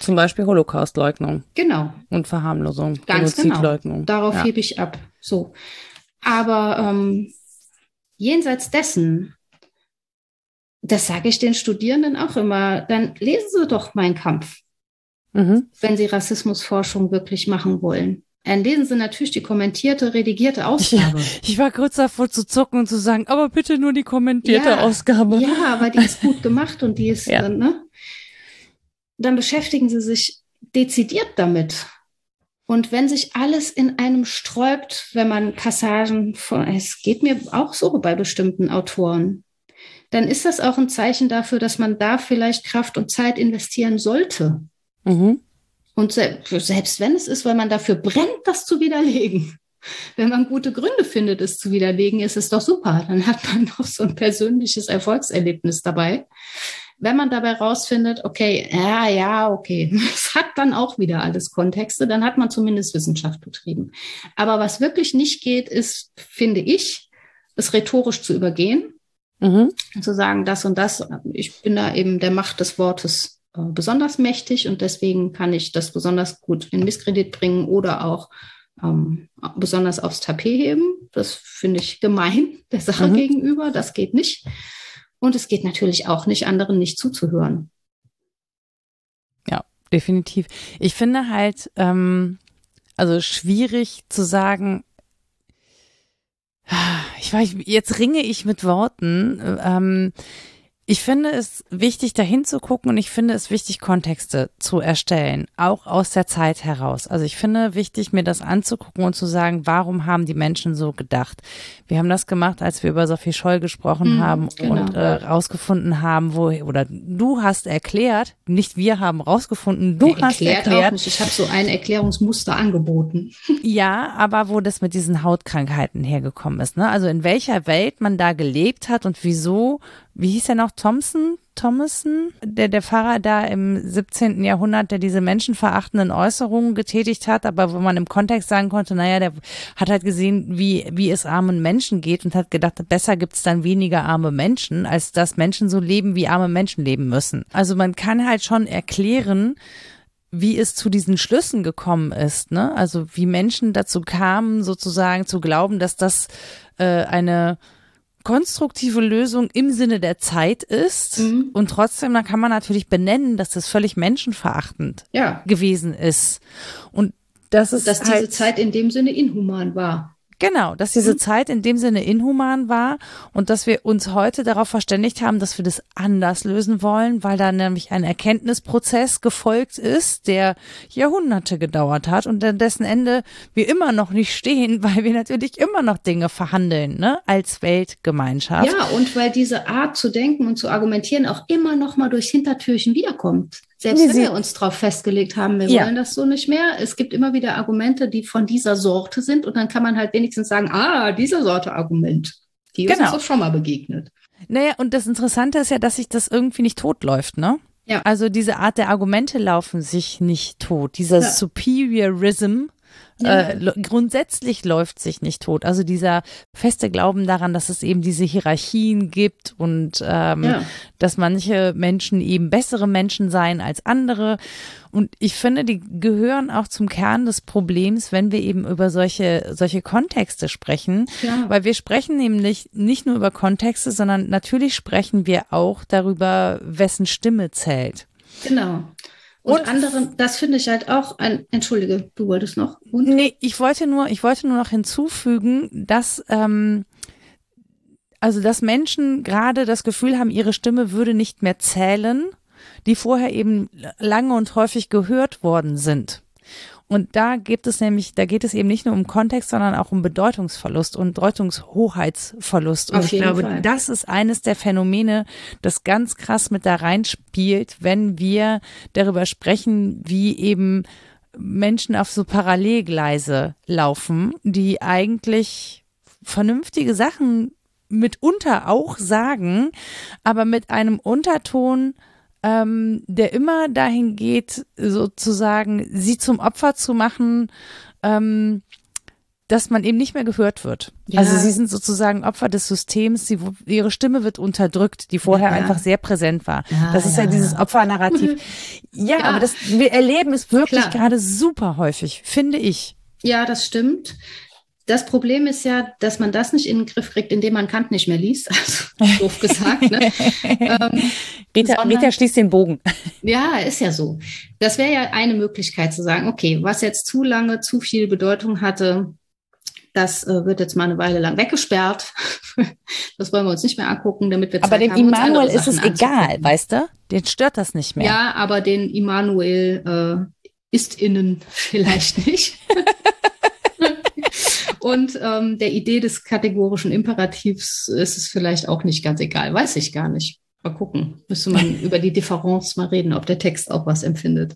S1: Zum Beispiel Holocaustleugnung.
S2: Genau.
S1: Und Verharmlosung.
S2: Ganz genau. Darauf ja. hebe ich ab. So. Aber ähm, jenseits dessen das sage ich den Studierenden auch immer, dann lesen Sie doch Mein Kampf, mhm. wenn Sie Rassismusforschung wirklich machen wollen. Dann lesen Sie natürlich die kommentierte, redigierte Ausgabe.
S1: Ich, ich war kurz davor zu zucken und zu sagen, aber bitte nur die kommentierte ja, Ausgabe.
S2: Ja, aber die ist gut gemacht und die ist, ja. ne? Dann beschäftigen Sie sich dezidiert damit. Und wenn sich alles in einem sträubt, wenn man Passagen von, es geht mir auch so bei bestimmten Autoren, dann ist das auch ein Zeichen dafür, dass man da vielleicht Kraft und Zeit investieren sollte. Mhm. Und selbst wenn es ist, weil man dafür brennt, das zu widerlegen. Wenn man gute Gründe findet, es zu widerlegen, ist es doch super. Dann hat man noch so ein persönliches Erfolgserlebnis dabei. Wenn man dabei rausfindet, okay, ja, ja, okay, es hat dann auch wieder alles Kontexte, dann hat man zumindest Wissenschaft betrieben. Aber was wirklich nicht geht, ist, finde ich, es rhetorisch zu übergehen Mhm. Zu sagen, das und das, ich bin da eben der Macht des Wortes äh, besonders mächtig und deswegen kann ich das besonders gut in Misskredit bringen oder auch ähm, besonders aufs Tapet heben. Das finde ich gemein der Sache mhm. gegenüber. Das geht nicht. Und es geht natürlich auch nicht, anderen nicht zuzuhören.
S1: Ja, definitiv. Ich finde halt, ähm, also schwierig zu sagen, ich weiß, jetzt ringe ich mit Worten. Ähm, ich finde es wichtig, dahin zu gucken und ich finde es wichtig, Kontexte zu erstellen, auch aus der Zeit heraus. Also ich finde wichtig, mir das anzugucken und zu sagen, warum haben die Menschen so gedacht? Wir haben das gemacht, als wir über Sophie Scholl gesprochen mhm, haben genau. und äh, rausgefunden haben, wo, oder du hast erklärt, nicht wir haben rausgefunden, du ja, hast erklärt. erklärt. Auch
S2: nicht. Ich habe so ein Erklärungsmuster angeboten.
S1: Ja, aber wo das mit diesen Hautkrankheiten hergekommen ist, ne? Also in welcher Welt man da gelebt hat und wieso wie hieß er noch, Thompson, Thomason, der, der Pfarrer da im 17. Jahrhundert, der diese menschenverachtenden Äußerungen getätigt hat, aber wo man im Kontext sagen konnte, naja, der hat halt gesehen, wie, wie es armen Menschen geht und hat gedacht, besser gibt's dann weniger arme Menschen, als dass Menschen so leben, wie arme Menschen leben müssen. Also man kann halt schon erklären, wie es zu diesen Schlüssen gekommen ist, ne? Also wie Menschen dazu kamen, sozusagen zu glauben, dass das äh, eine konstruktive Lösung im Sinne der Zeit ist. Mhm. Und trotzdem, da kann man natürlich benennen, dass das völlig menschenverachtend ja. gewesen ist. Und das ist
S2: dass halt, diese Zeit in dem Sinne inhuman war.
S1: Genau, dass diese mhm. Zeit in dem Sinne inhuman war und dass wir uns heute darauf verständigt haben, dass wir das anders lösen wollen, weil da nämlich ein Erkenntnisprozess gefolgt ist, der Jahrhunderte gedauert hat und an dessen Ende wir immer noch nicht stehen, weil wir natürlich immer noch Dinge verhandeln, ne, als Weltgemeinschaft.
S2: Ja, und weil diese Art zu denken und zu argumentieren auch immer noch mal durchs Hintertürchen wiederkommt. Selbst wenn wir uns darauf festgelegt haben, wir ja. wollen das so nicht mehr. Es gibt immer wieder Argumente, die von dieser Sorte sind und dann kann man halt wenigstens sagen, ah, diese Sorte Argument, die ist genau. uns doch schon mal begegnet.
S1: Naja, und das Interessante ist ja, dass sich das irgendwie nicht totläuft, ne? Ja. Also diese Art der Argumente laufen sich nicht tot. Dieser ja. Superiorism, ja. Äh, grundsätzlich läuft sich nicht tot. Also dieser feste Glauben daran, dass es eben diese Hierarchien gibt und ähm, ja. dass manche Menschen eben bessere Menschen seien als andere. Und ich finde, die gehören auch zum Kern des Problems, wenn wir eben über solche, solche Kontexte sprechen. Ja. Weil wir sprechen nämlich nicht nur über Kontexte, sondern natürlich sprechen wir auch darüber, wessen Stimme zählt.
S2: Genau. Und, und anderen, das finde ich halt auch ein, entschuldige, du wolltest noch.
S1: Und? Nee, ich wollte nur, ich wollte nur noch hinzufügen, dass, ähm, also, dass Menschen gerade das Gefühl haben, ihre Stimme würde nicht mehr zählen, die vorher eben lange und häufig gehört worden sind. Und da gibt es nämlich, da geht es eben nicht nur um Kontext, sondern auch um Bedeutungsverlust und Deutungshoheitsverlust. Und Auf ich glaube, Fall. das ist eines der Phänomene, das ganz krass mit da reinspielt, wenn wir darüber sprechen, wie eben Menschen auf so Parallelgleise laufen, die eigentlich vernünftige Sachen mitunter auch sagen, aber mit einem Unterton, ähm, der immer dahin geht, sozusagen sie zum Opfer zu machen, ähm, dass man eben nicht mehr gehört wird. Ja. Also sie sind sozusagen Opfer des Systems, sie, ihre Stimme wird unterdrückt, die vorher ja. einfach sehr präsent war. Ja, das ist ja, dieses Opfernarrativ. ja, aber das, wir erleben es wirklich Klar. gerade super häufig, finde ich.
S2: Ja, das stimmt. Das Problem ist ja, dass man das nicht in den Griff kriegt, indem man Kant nicht mehr liest. Also, doof gesagt. Ne?
S1: ähm, sondern, Rita schließt den Bogen.
S2: Ja, ist ja so. Das wäre ja eine Möglichkeit zu sagen, okay, was jetzt zu lange, zu viel Bedeutung hatte, das äh, wird jetzt mal eine Weile lang weggesperrt. das wollen wir uns nicht mehr angucken, damit wir
S1: Zeit Aber dem haben, Immanuel ist es egal, weißt du? Den stört das nicht mehr.
S2: Ja, aber den Immanuel äh, ist innen vielleicht nicht. Und ähm, der Idee des kategorischen Imperativs ist es vielleicht auch nicht ganz egal. Weiß ich gar nicht. Mal gucken. Müsste man über die Differenz mal reden, ob der Text auch was empfindet.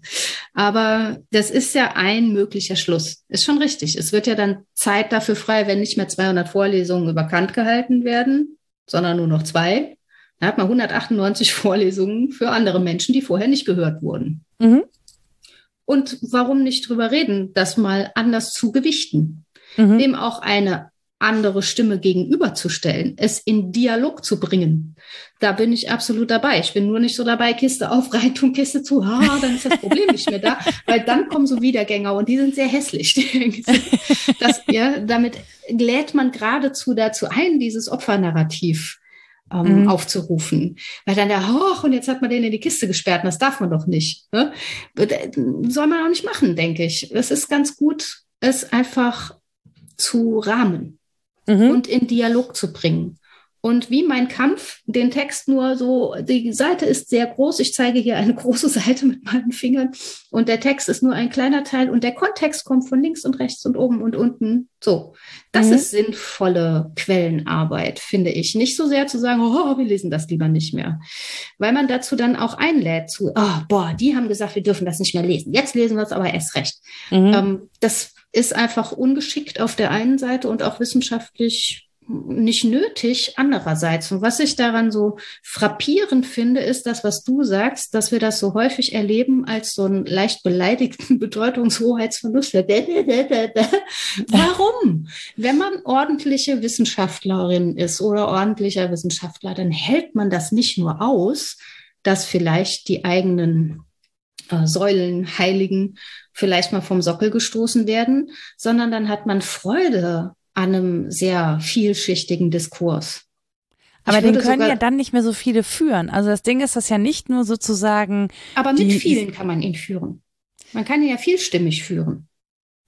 S2: Aber das ist ja ein möglicher Schluss. Ist schon richtig. Es wird ja dann Zeit dafür frei, wenn nicht mehr 200 Vorlesungen über Kant gehalten werden, sondern nur noch zwei. Da hat man 198 Vorlesungen für andere Menschen, die vorher nicht gehört wurden. Mhm. Und warum nicht drüber reden, das mal anders zu gewichten? Mhm. dem auch eine andere Stimme gegenüberzustellen, es in Dialog zu bringen. Da bin ich absolut dabei. Ich bin nur nicht so dabei, Kiste auf, und Kiste zu, ha, dann ist das Problem nicht mehr da, weil dann kommen so Wiedergänger und die sind sehr hässlich. das, ja, damit lädt man geradezu dazu ein, dieses Opfernarrativ ähm, mhm. aufzurufen. Weil dann der, hoch, und jetzt hat man den in die Kiste gesperrt, das darf man doch nicht. Ne? Soll man auch nicht machen, denke ich. Es ist ganz gut, es einfach zu rahmen mhm. und in Dialog zu bringen. Und wie mein Kampf, den Text nur so, die Seite ist sehr groß. Ich zeige hier eine große Seite mit meinen Fingern und der Text ist nur ein kleiner Teil und der Kontext kommt von links und rechts und oben und unten. So, das mhm. ist sinnvolle Quellenarbeit, finde ich. Nicht so sehr zu sagen, oh, wir lesen das lieber nicht mehr, weil man dazu dann auch einlädt zu, oh, boah, die haben gesagt, wir dürfen das nicht mehr lesen. Jetzt lesen wir es aber erst recht. Mhm. Ähm, das ist einfach ungeschickt auf der einen Seite und auch wissenschaftlich nicht nötig andererseits. Und was ich daran so frappierend finde, ist das, was du sagst, dass wir das so häufig erleben als so einen leicht beleidigten Bedeutungshoheitsverlust. Warum? Wenn man ordentliche Wissenschaftlerin ist oder ordentlicher Wissenschaftler, dann hält man das nicht nur aus, dass vielleicht die eigenen äh, Säulen, Heiligen vielleicht mal vom Sockel gestoßen werden, sondern dann hat man Freude an einem sehr vielschichtigen Diskurs.
S1: Aber den können ja dann nicht mehr so viele führen. Also das Ding ist das ja nicht nur sozusagen.
S2: Aber mit vielen kann man ihn führen. Man kann ihn ja vielstimmig führen.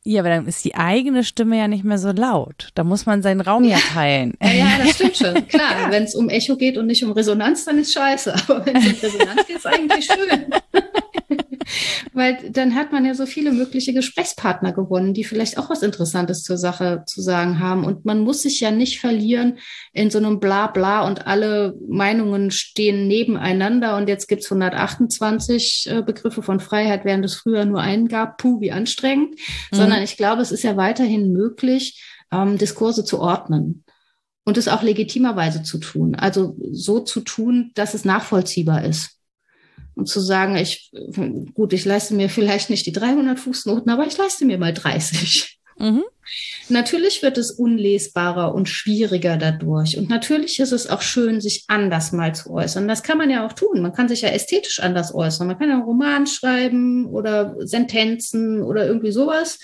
S1: Ja, aber dann ist die eigene Stimme ja nicht mehr so laut. Da muss man seinen Raum ja, ja teilen.
S2: Ja, ja, das stimmt schon. Klar, wenn es um Echo geht und nicht um Resonanz, dann ist scheiße. Aber wenn es um Resonanz geht, ist eigentlich schön. Weil dann hat man ja so viele mögliche Gesprächspartner gewonnen, die vielleicht auch was Interessantes zur Sache zu sagen haben. Und man muss sich ja nicht verlieren in so einem Bla-Bla und alle Meinungen stehen nebeneinander und jetzt gibt's 128 äh, Begriffe von Freiheit, während es früher nur einen gab. Puh, wie anstrengend. Mhm. Sondern ich glaube, es ist ja weiterhin möglich, ähm, Diskurse zu ordnen und es auch legitimerweise zu tun. Also so zu tun, dass es nachvollziehbar ist und zu sagen, ich, gut, ich leiste mir vielleicht nicht die 300 Fußnoten, aber ich leiste mir mal 30. Mhm. Natürlich wird es unlesbarer und schwieriger dadurch. Und natürlich ist es auch schön, sich anders mal zu äußern. Das kann man ja auch tun. Man kann sich ja ästhetisch anders äußern. Man kann ja einen Roman schreiben oder Sentenzen oder irgendwie sowas.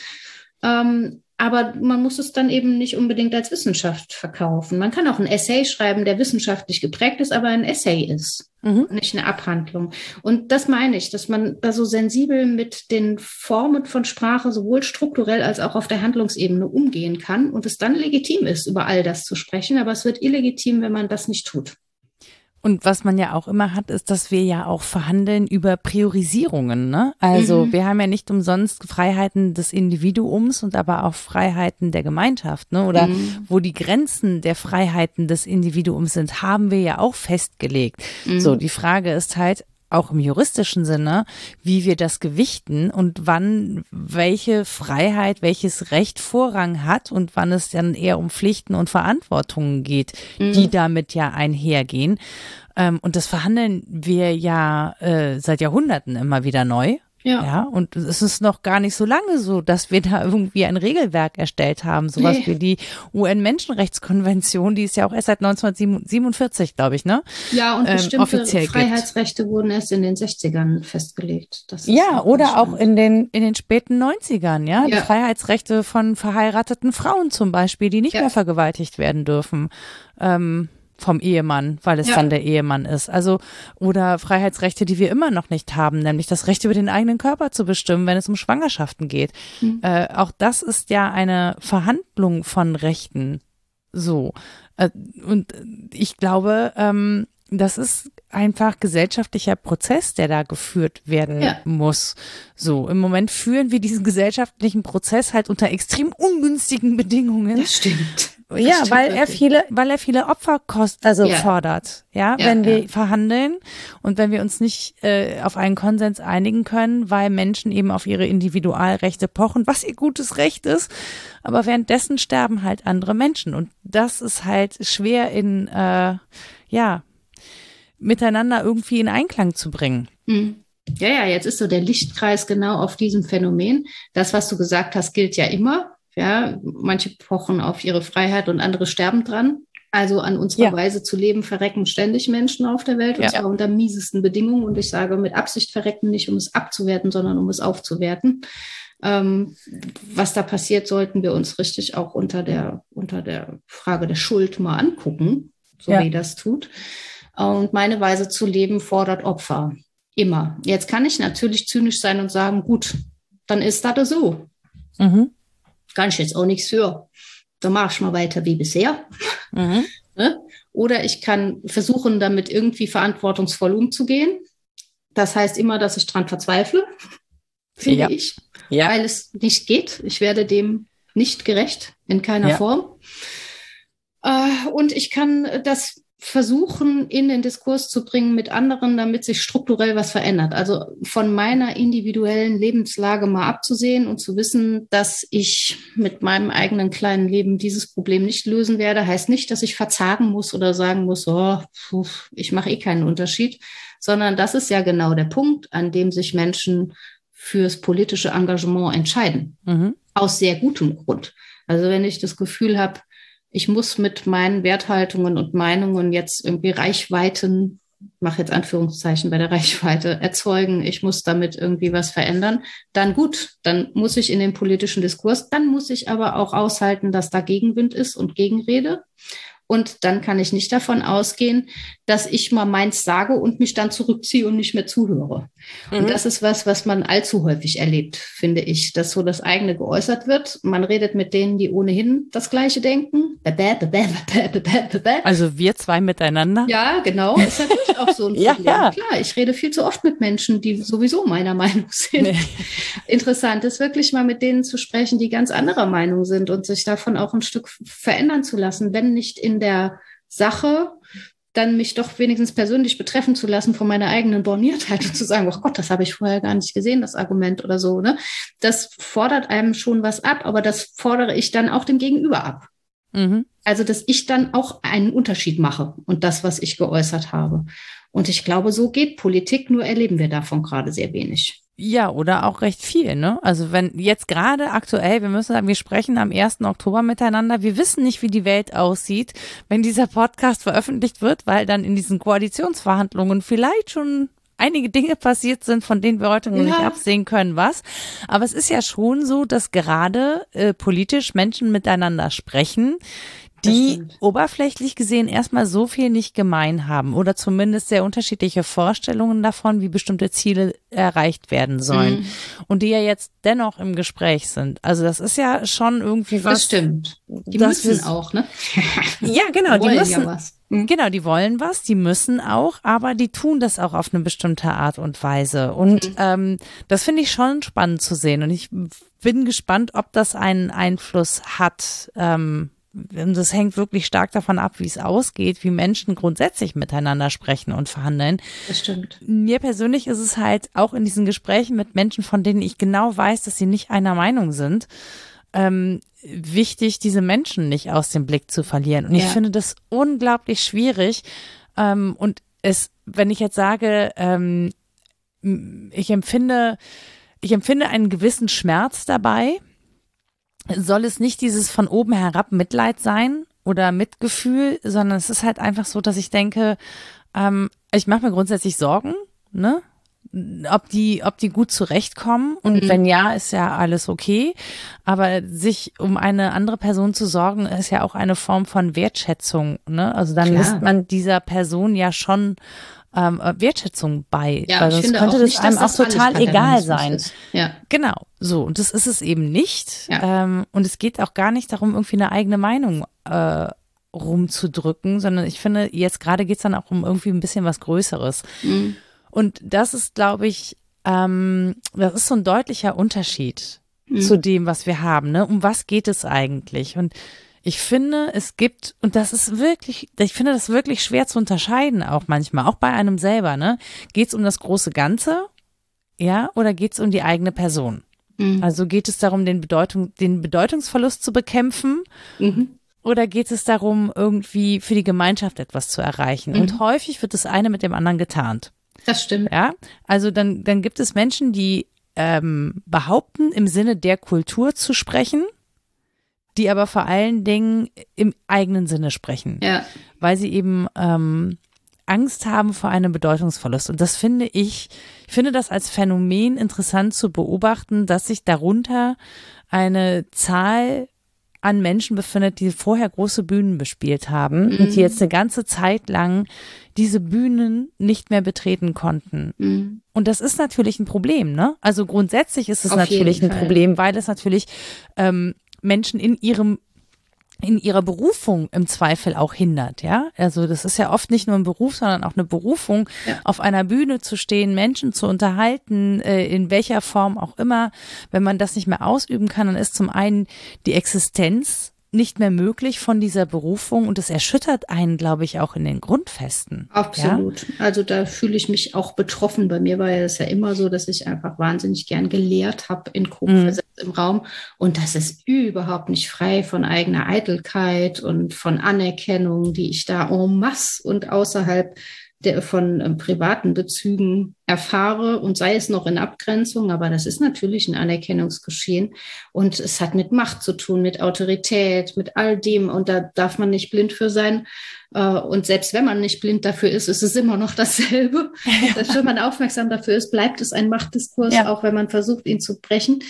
S2: Ähm, aber man muss es dann eben nicht unbedingt als Wissenschaft verkaufen. Man kann auch ein Essay schreiben, der wissenschaftlich geprägt ist, aber ein Essay ist, mhm. nicht eine Abhandlung. Und das meine ich, dass man da so sensibel mit den Formen von Sprache sowohl strukturell als auch auf der Handlungsebene umgehen kann und es dann legitim ist, über all das zu sprechen. Aber es wird illegitim, wenn man das nicht tut.
S1: Und was man ja auch immer hat, ist, dass wir ja auch verhandeln über Priorisierungen. Ne? Also mhm. wir haben ja nicht umsonst Freiheiten des Individuums und aber auch Freiheiten der Gemeinschaft. Ne? Oder mhm. wo die Grenzen der Freiheiten des Individuums sind, haben wir ja auch festgelegt. Mhm. So, die Frage ist halt, auch im juristischen Sinne, wie wir das gewichten und wann welche Freiheit, welches Recht Vorrang hat und wann es dann eher um Pflichten und Verantwortungen geht, mhm. die damit ja einhergehen. Ähm, und das verhandeln wir ja äh, seit Jahrhunderten immer wieder neu. Ja. ja. Und es ist noch gar nicht so lange so, dass wir da irgendwie ein Regelwerk erstellt haben, sowas nee. wie die UN-Menschenrechtskonvention, die ist ja auch erst seit 1947, glaube ich, ne?
S2: Ja, und ähm, bestimmte Freiheitsrechte gibt. wurden erst in den 60ern festgelegt.
S1: ja, oder auch in den, in den späten 90ern, ja? ja. Die Freiheitsrechte von verheirateten Frauen zum Beispiel, die nicht ja. mehr vergewaltigt werden dürfen. Ähm, vom Ehemann, weil es ja. dann der Ehemann ist. Also, oder Freiheitsrechte, die wir immer noch nicht haben, nämlich das Recht über den eigenen Körper zu bestimmen, wenn es um Schwangerschaften geht. Mhm. Äh, auch das ist ja eine Verhandlung von Rechten. So. Äh, und ich glaube, ähm, das ist einfach gesellschaftlicher Prozess, der da geführt werden ja. muss. So, im Moment führen wir diesen gesellschaftlichen Prozess halt unter extrem ungünstigen Bedingungen.
S2: Das stimmt.
S1: Ja, weil er viele, weil er viele Opfer kost, also ja. fordert. Ja, ja wenn wir verhandeln und wenn wir uns nicht äh, auf einen Konsens einigen können, weil Menschen eben auf ihre Individualrechte pochen, was ihr gutes Recht ist, aber währenddessen sterben halt andere Menschen und das ist halt schwer in äh, ja miteinander irgendwie in Einklang zu bringen.
S2: Mhm. Ja, ja, jetzt ist so der Lichtkreis genau auf diesem Phänomen. Das, was du gesagt hast, gilt ja immer. Ja, manche pochen auf ihre Freiheit und andere sterben dran. Also an unserer ja. Weise zu leben verrecken ständig Menschen auf der Welt und ja. zwar unter miesesten Bedingungen. Und ich sage mit Absicht verrecken nicht, um es abzuwerten, sondern um es aufzuwerten. Ähm, was da passiert, sollten wir uns richtig auch unter der, unter der Frage der Schuld mal angucken, so ja. wie das tut. Und meine Weise zu leben fordert Opfer. Immer. Jetzt kann ich natürlich zynisch sein und sagen, gut, dann ist das so. Mhm. Kann ich jetzt auch nichts für. Dann mache ich mal weiter wie bisher. Mhm. Ne? Oder ich kann versuchen, damit irgendwie verantwortungsvoll umzugehen. Das heißt immer, dass ich dran verzweifle, finde ja. ich, ja. weil es nicht geht. Ich werde dem nicht gerecht, in keiner ja. Form. Äh, und ich kann das versuchen, in den Diskurs zu bringen mit anderen, damit sich strukturell was verändert. Also von meiner individuellen Lebenslage mal abzusehen und zu wissen, dass ich mit meinem eigenen kleinen Leben dieses Problem nicht lösen werde, heißt nicht, dass ich verzagen muss oder sagen muss, oh, ich mache eh keinen Unterschied, sondern das ist ja genau der Punkt, an dem sich Menschen fürs politische Engagement entscheiden. Mhm. Aus sehr gutem Grund. Also wenn ich das Gefühl habe, ich muss mit meinen Werthaltungen und Meinungen jetzt irgendwie Reichweiten, mache jetzt Anführungszeichen bei der Reichweite, erzeugen, ich muss damit irgendwie was verändern, dann gut, dann muss ich in den politischen Diskurs, dann muss ich aber auch aushalten, dass da Gegenwind ist und Gegenrede. Und dann kann ich nicht davon ausgehen, dass ich mal meins sage und mich dann zurückziehe und nicht mehr zuhöre. Mhm. Und das ist was, was man allzu häufig erlebt, finde ich, dass so das eigene geäußert wird. Man redet mit denen, die ohnehin das Gleiche denken.
S1: Also wir zwei miteinander?
S2: Ja, genau. Ist natürlich auch so ein ja, Problem. Ja. Klar, ich rede viel zu oft mit Menschen, die sowieso meiner Meinung sind. Nee. Interessant ist wirklich mal mit denen zu sprechen, die ganz anderer Meinung sind und sich davon auch ein Stück verändern zu lassen, wenn nicht in der Sache, dann mich doch wenigstens persönlich betreffen zu lassen von meiner eigenen Borniertheit und zu sagen, oh Gott, das habe ich vorher gar nicht gesehen, das Argument oder so. Ne? Das fordert einem schon was ab, aber das fordere ich dann auch dem Gegenüber ab. Mhm. Also, dass ich dann auch einen Unterschied mache und das, was ich geäußert habe. Und ich glaube, so geht Politik, nur erleben wir davon gerade sehr wenig.
S1: Ja, oder auch recht viel, ne? Also wenn jetzt gerade aktuell, wir müssen sagen, wir sprechen am 1. Oktober miteinander, wir wissen nicht, wie die Welt aussieht, wenn dieser Podcast veröffentlicht wird, weil dann in diesen Koalitionsverhandlungen vielleicht schon einige Dinge passiert sind, von denen wir heute noch ja. nicht absehen können, was. Aber es ist ja schon so, dass gerade äh, politisch Menschen miteinander sprechen, die oberflächlich gesehen erstmal so viel nicht gemein haben oder zumindest sehr unterschiedliche Vorstellungen davon, wie bestimmte Ziele erreicht werden sollen mhm. und die ja jetzt dennoch im Gespräch sind. Also das ist ja schon irgendwie was.
S2: Das stimmt. Die müssen auch, ne?
S1: ja, genau, die, die müssen. Ja was. Mhm. Genau, die wollen was, die müssen auch, aber die tun das auch auf eine bestimmte Art und Weise. Und mhm. ähm, das finde ich schon spannend zu sehen. Und ich bin gespannt, ob das einen Einfluss hat. Ähm, das hängt wirklich stark davon ab, wie es ausgeht, wie Menschen grundsätzlich miteinander sprechen und verhandeln.
S2: Das stimmt.
S1: Mir persönlich ist es halt auch in diesen Gesprächen mit Menschen, von denen ich genau weiß, dass sie nicht einer Meinung sind, ähm, wichtig, diese Menschen nicht aus dem Blick zu verlieren. Und ja. ich finde das unglaublich schwierig. Ähm, und es, wenn ich jetzt sage, ähm, ich empfinde, ich empfinde einen gewissen Schmerz dabei, soll es nicht dieses von oben herab Mitleid sein oder Mitgefühl, sondern es ist halt einfach so, dass ich denke, ähm, ich mache mir grundsätzlich Sorgen, ne? ob die, ob die gut zurechtkommen und mhm. wenn ja, ist ja alles okay. Aber sich um eine andere Person zu sorgen, ist ja auch eine Form von Wertschätzung. Ne? Also dann Klar. lässt man dieser Person ja schon ähm, Wertschätzung bei. Ja, weil sonst könnte das nicht, einem auch total egal sein. Ist. Ja. Genau. So, und das ist es eben nicht. Ja. Ähm, und es geht auch gar nicht darum, irgendwie eine eigene Meinung äh, rumzudrücken, sondern ich finde, jetzt gerade geht es dann auch um irgendwie ein bisschen was Größeres. Mhm. Und das ist, glaube ich, ähm, das ist so ein deutlicher Unterschied mhm. zu dem, was wir haben. Ne? Um was geht es eigentlich? Und ich finde, es gibt, und das ist wirklich, ich finde das wirklich schwer zu unterscheiden, auch manchmal, auch bei einem selber, ne? Geht es um das große Ganze, ja, oder geht es um die eigene Person? Mhm. Also geht es darum, den, Bedeutung, den Bedeutungsverlust zu bekämpfen? Mhm. Oder geht es darum, irgendwie für die Gemeinschaft etwas zu erreichen? Mhm. Und häufig wird das eine mit dem anderen getarnt.
S2: Das stimmt.
S1: Ja, also dann, dann gibt es Menschen, die ähm, behaupten, im Sinne der Kultur zu sprechen die aber vor allen Dingen im eigenen Sinne sprechen.
S2: Ja.
S1: Weil sie eben ähm, Angst haben vor einem Bedeutungsverlust. Und das finde ich, ich finde das als Phänomen interessant zu beobachten, dass sich darunter eine Zahl an Menschen befindet, die vorher große Bühnen bespielt haben mhm. und die jetzt eine ganze Zeit lang diese Bühnen nicht mehr betreten konnten. Mhm. Und das ist natürlich ein Problem, ne? Also grundsätzlich ist es Auf natürlich ein Problem, weil es natürlich ähm, Menschen in ihrem in ihrer Berufung im Zweifel auch hindert, ja. Also das ist ja oft nicht nur ein Beruf, sondern auch eine Berufung, ja. auf einer Bühne zu stehen, Menschen zu unterhalten, äh, in welcher Form auch immer. Wenn man das nicht mehr ausüben kann, dann ist zum einen die Existenz nicht mehr möglich von dieser Berufung und es erschüttert einen, glaube ich, auch in den Grundfesten.
S2: Absolut. Ja? Also da fühle ich mich auch betroffen. Bei mir war es ja immer so, dass ich einfach wahnsinnig gern gelehrt habe in Gruppen mhm. im Raum und das ist überhaupt nicht frei von eigener Eitelkeit und von Anerkennung, die ich da en masse und außerhalb der, von äh, privaten Bezügen erfahre und sei es noch in Abgrenzung, aber das ist natürlich ein Anerkennungsgeschehen und es hat mit Macht zu tun, mit Autorität, mit all dem und da darf man nicht blind für sein. Äh, und selbst wenn man nicht blind dafür ist, ist es immer noch dasselbe. Ja. Wenn man aufmerksam dafür ist, bleibt es ein Machtdiskurs, ja. auch wenn man versucht, ihn zu brechen.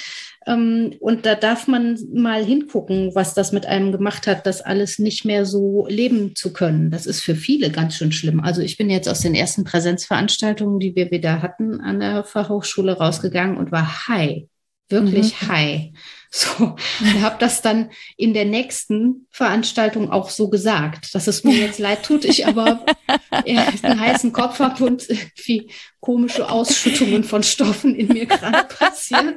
S2: Ähm, und da darf man mal hingucken, was das mit einem gemacht hat, das alles nicht mehr so leben zu können. Das ist für viele ganz schön schlimm. Also ich bin jetzt aus den ersten Präsenzveranstaltungen, die wir wieder hatten an der Fachhochschule rausgegangen und war high wirklich mhm. high. So, und habe das dann in der nächsten Veranstaltung auch so gesagt, dass es mir jetzt leid tut, ich aber einen heißen Kopf habe und irgendwie komische Ausschüttungen von Stoffen in mir gerade passieren.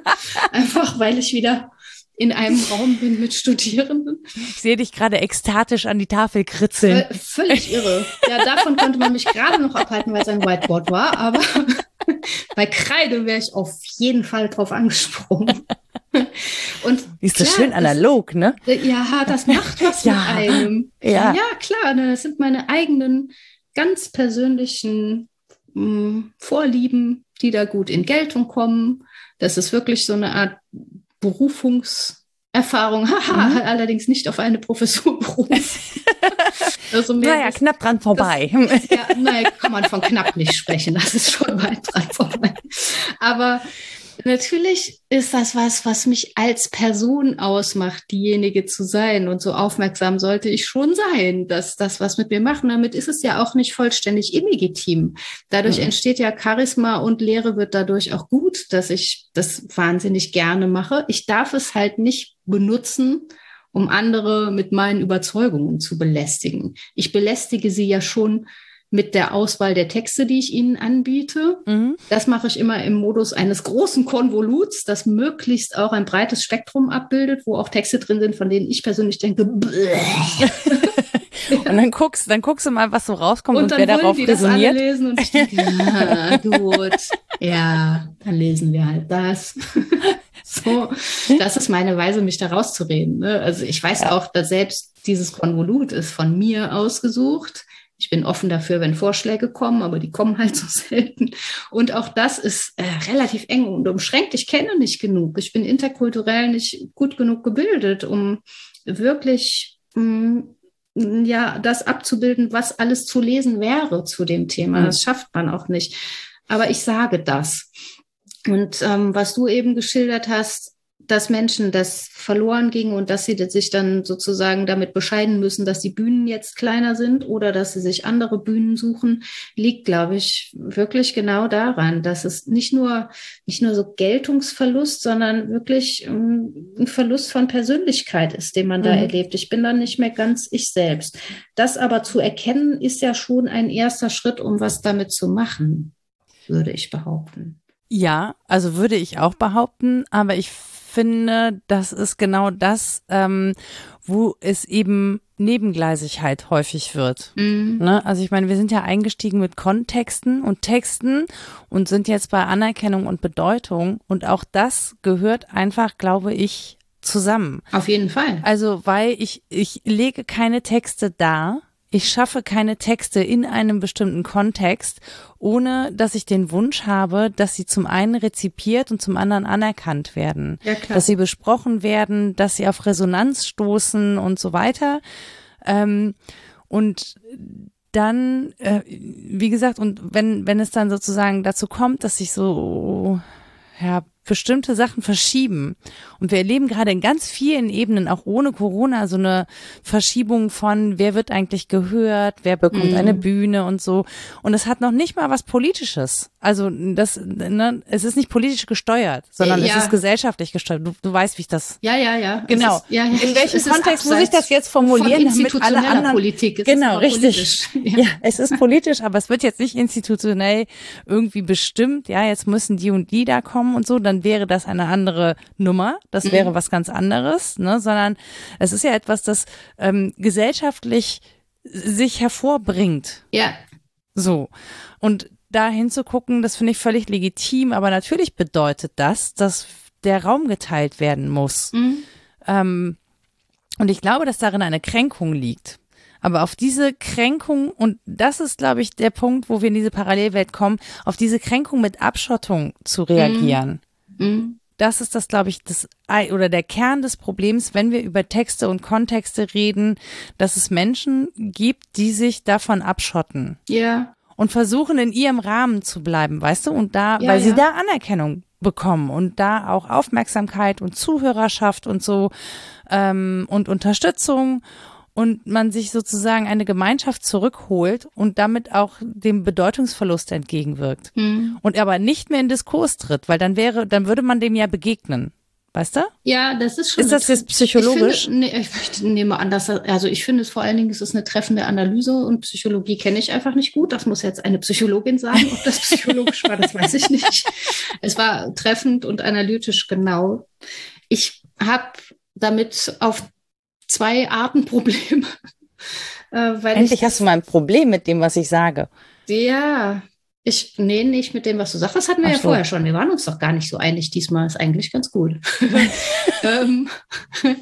S2: Einfach weil ich wieder in einem Raum bin mit Studierenden.
S1: Ich sehe dich gerade ekstatisch an die Tafel kritzeln.
S2: Völlig irre. Ja, davon konnte man mich gerade noch abhalten, weil es ein Whiteboard war, aber bei Kreide wäre ich auf jeden Fall drauf angesprungen.
S1: Und ist das schön analog, ne?
S2: Ja, das macht was ja, mit einem. Ja, ja klar, das sind meine eigenen ganz persönlichen mh, hm, Vorlieben, die da gut in Geltung kommen. Das ist wirklich so eine Art Berufungserfahrung, haha, mhm. allerdings nicht auf eine Professur berufen.
S1: Also naja, das, knapp dran vorbei.
S2: Das, ja, naja, kann man von knapp nicht sprechen, das ist schon weit dran vorbei. Aber Natürlich ist das was, was mich als Person ausmacht, diejenige zu sein. Und so aufmerksam sollte ich schon sein, dass das was mit mir macht. Und damit ist es ja auch nicht vollständig illegitim. Dadurch mhm. entsteht ja Charisma und Lehre wird dadurch auch gut, dass ich das wahnsinnig gerne mache. Ich darf es halt nicht benutzen, um andere mit meinen Überzeugungen zu belästigen. Ich belästige sie ja schon mit der Auswahl der Texte, die ich Ihnen anbiete. Mhm. Das mache ich immer im Modus eines großen Konvoluts, das möglichst auch ein breites Spektrum abbildet, wo auch Texte drin sind, von denen ich persönlich denke, und
S1: dann guckst, dann guckst du mal, was so rauskommt und, und wer darauf die resoniert. Das alle lesen und ich denke,
S2: ja, gut, ja, dann lesen wir halt das. so, das ist meine Weise, mich da rauszureden. Ne? Also ich weiß ja. auch, dass selbst dieses Konvolut ist von mir ausgesucht. Ich bin offen dafür, wenn Vorschläge kommen, aber die kommen halt so selten. Und auch das ist äh, relativ eng und umschränkt. Ich kenne nicht genug. Ich bin interkulturell nicht gut genug gebildet, um wirklich mh, mm, ja das abzubilden, was alles zu lesen wäre zu dem Thema. Mhm. Das schafft man auch nicht. Aber ich sage das. Und ähm, was du eben geschildert hast, dass Menschen das verloren ging und dass sie sich dann sozusagen damit bescheiden müssen, dass die Bühnen jetzt kleiner sind oder dass sie sich andere Bühnen suchen, liegt, glaube ich, wirklich genau daran, dass es nicht nur, nicht nur so Geltungsverlust, sondern wirklich ähm, ein Verlust von Persönlichkeit ist, den man da mhm. erlebt. Ich bin dann nicht mehr ganz ich selbst. Das aber zu erkennen, ist ja schon ein erster Schritt, um was damit zu machen, würde ich behaupten.
S1: Ja, also würde ich auch behaupten, aber ich finde, das ist genau das, ähm, wo es eben Nebengleisigkeit häufig wird. Mhm. Ne? Also ich meine, wir sind ja eingestiegen mit Kontexten und Texten und sind jetzt bei Anerkennung und Bedeutung und auch das gehört einfach, glaube ich, zusammen.
S2: Auf jeden Fall.
S1: Also weil ich ich lege keine Texte dar, ich schaffe keine Texte in einem bestimmten Kontext, ohne dass ich den Wunsch habe, dass sie zum einen rezipiert und zum anderen anerkannt werden. Ja, klar. Dass sie besprochen werden, dass sie auf Resonanz stoßen und so weiter. Ähm, und dann, äh, wie gesagt, und wenn, wenn es dann sozusagen dazu kommt, dass sich so, ja, bestimmte Sachen verschieben. Und wir erleben gerade in ganz vielen Ebenen, auch ohne Corona, so eine Verschiebung von, wer wird eigentlich gehört, wer bekommt mm. eine Bühne und so. Und es hat noch nicht mal was Politisches. Also das, ne, es ist nicht politisch gesteuert, sondern ja. es ist gesellschaftlich gesteuert. Du, du weißt, wie ich das.
S2: Ja, ja, ja.
S1: Genau.
S2: Ist, ja,
S1: ja. In welchem Kontext muss ich das jetzt formulieren,
S2: damit alle anderen Politik.
S1: Es genau, richtig. Ja. ja, es ist politisch, aber es wird jetzt nicht institutionell irgendwie bestimmt. Ja, jetzt müssen die und die da kommen und so. Dann dann wäre das eine andere Nummer. Das mhm. wäre was ganz anderes, ne? Sondern es ist ja etwas, das ähm, gesellschaftlich sich hervorbringt.
S2: Ja.
S1: So. Und da hinzugucken, das finde ich völlig legitim, aber natürlich bedeutet das, dass der Raum geteilt werden muss. Mhm. Ähm, und ich glaube, dass darin eine Kränkung liegt. Aber auf diese Kränkung, und das ist, glaube ich, der Punkt, wo wir in diese Parallelwelt kommen, auf diese Kränkung mit Abschottung zu reagieren. Mhm. Das ist das, glaube ich, das oder der Kern des Problems, wenn wir über Texte und Kontexte reden, dass es Menschen gibt, die sich davon abschotten.
S2: Ja.
S1: Und versuchen in ihrem Rahmen zu bleiben, weißt du, und da, ja, weil ja. sie da Anerkennung bekommen und da auch Aufmerksamkeit und Zuhörerschaft und so ähm, und Unterstützung und man sich sozusagen eine Gemeinschaft zurückholt und damit auch dem Bedeutungsverlust entgegenwirkt. Mhm. Und aber nicht mehr in Diskurs tritt, weil dann wäre, dann würde man dem ja begegnen. Weißt du?
S2: Ja, das ist schon.
S1: Ist das jetzt psychologisch?
S2: Ich, finde, nee, ich nehme an, dass also ich finde es vor allen Dingen, es ist eine treffende Analyse und Psychologie kenne ich einfach nicht gut. Das muss jetzt eine Psychologin sagen, ob das psychologisch war, das weiß ich nicht. Es war treffend und analytisch genau. Ich habe damit auf zwei Arten Probleme.
S1: äh, Endlich ich, hast du mal ein Problem mit dem, was ich sage.
S2: Ja, ich, nee, nicht mit dem, was du sagst. Das hatten wir Ach ja so. vorher schon. Wir waren uns doch gar nicht so einig. Diesmal ist eigentlich ganz gut. ähm,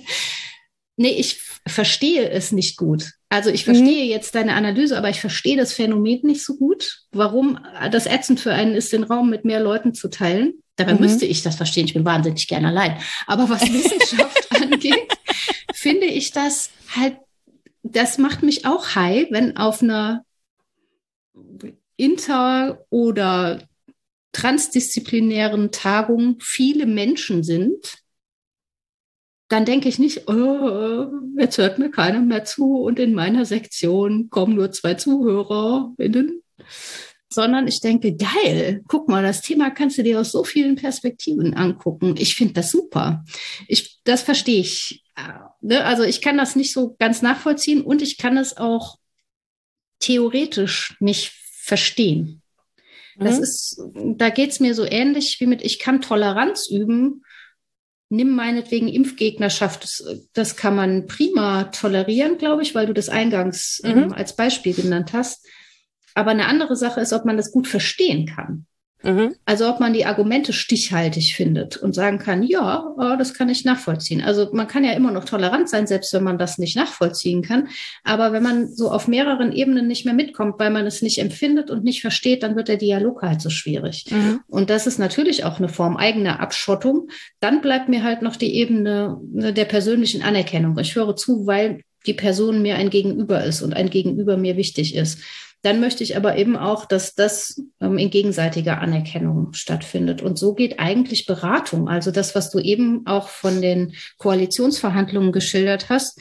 S2: nee, ich verstehe es nicht gut. Also ich verstehe mhm. jetzt deine Analyse, aber ich verstehe das Phänomen nicht so gut. Warum das ätzend für einen ist, den Raum mit mehr Leuten zu teilen. Dabei mhm. müsste ich das verstehen. Ich bin wahnsinnig gern allein. Aber was Wissenschaft angeht, finde ich das halt, das macht mich auch high, wenn auf einer inter- oder transdisziplinären Tagung viele Menschen sind, dann denke ich nicht, oh, jetzt hört mir keiner mehr zu und in meiner Sektion kommen nur zwei ZuhörerInnen, sondern ich denke, geil, guck mal, das Thema kannst du dir aus so vielen Perspektiven angucken. Ich finde das super. Ich, das verstehe ich. Ne? Also ich kann das nicht so ganz nachvollziehen und ich kann es auch theoretisch nicht verstehen. Das mhm. ist, da geht's mir so ähnlich wie mit, ich kann Toleranz üben. Nimm meinetwegen Impfgegnerschaft. Das, das kann man prima tolerieren, glaube ich, weil du das eingangs mhm. ähm, als Beispiel genannt hast. Aber eine andere Sache ist, ob man das gut verstehen kann. Mhm. Also ob man die Argumente stichhaltig findet und sagen kann, ja, oh, das kann ich nachvollziehen. Also man kann ja immer noch tolerant sein, selbst wenn man das nicht nachvollziehen kann. Aber wenn man so auf mehreren Ebenen nicht mehr mitkommt, weil man es nicht empfindet und nicht versteht, dann wird der Dialog halt so schwierig. Mhm. Und das ist natürlich auch eine Form eigener Abschottung. Dann bleibt mir halt noch die Ebene ne, der persönlichen Anerkennung. Ich höre zu, weil die Person mir ein Gegenüber ist und ein Gegenüber mir wichtig ist. Dann möchte ich aber eben auch, dass das ähm, in gegenseitiger Anerkennung stattfindet. Und so geht eigentlich Beratung. Also das, was du eben auch von den Koalitionsverhandlungen geschildert hast.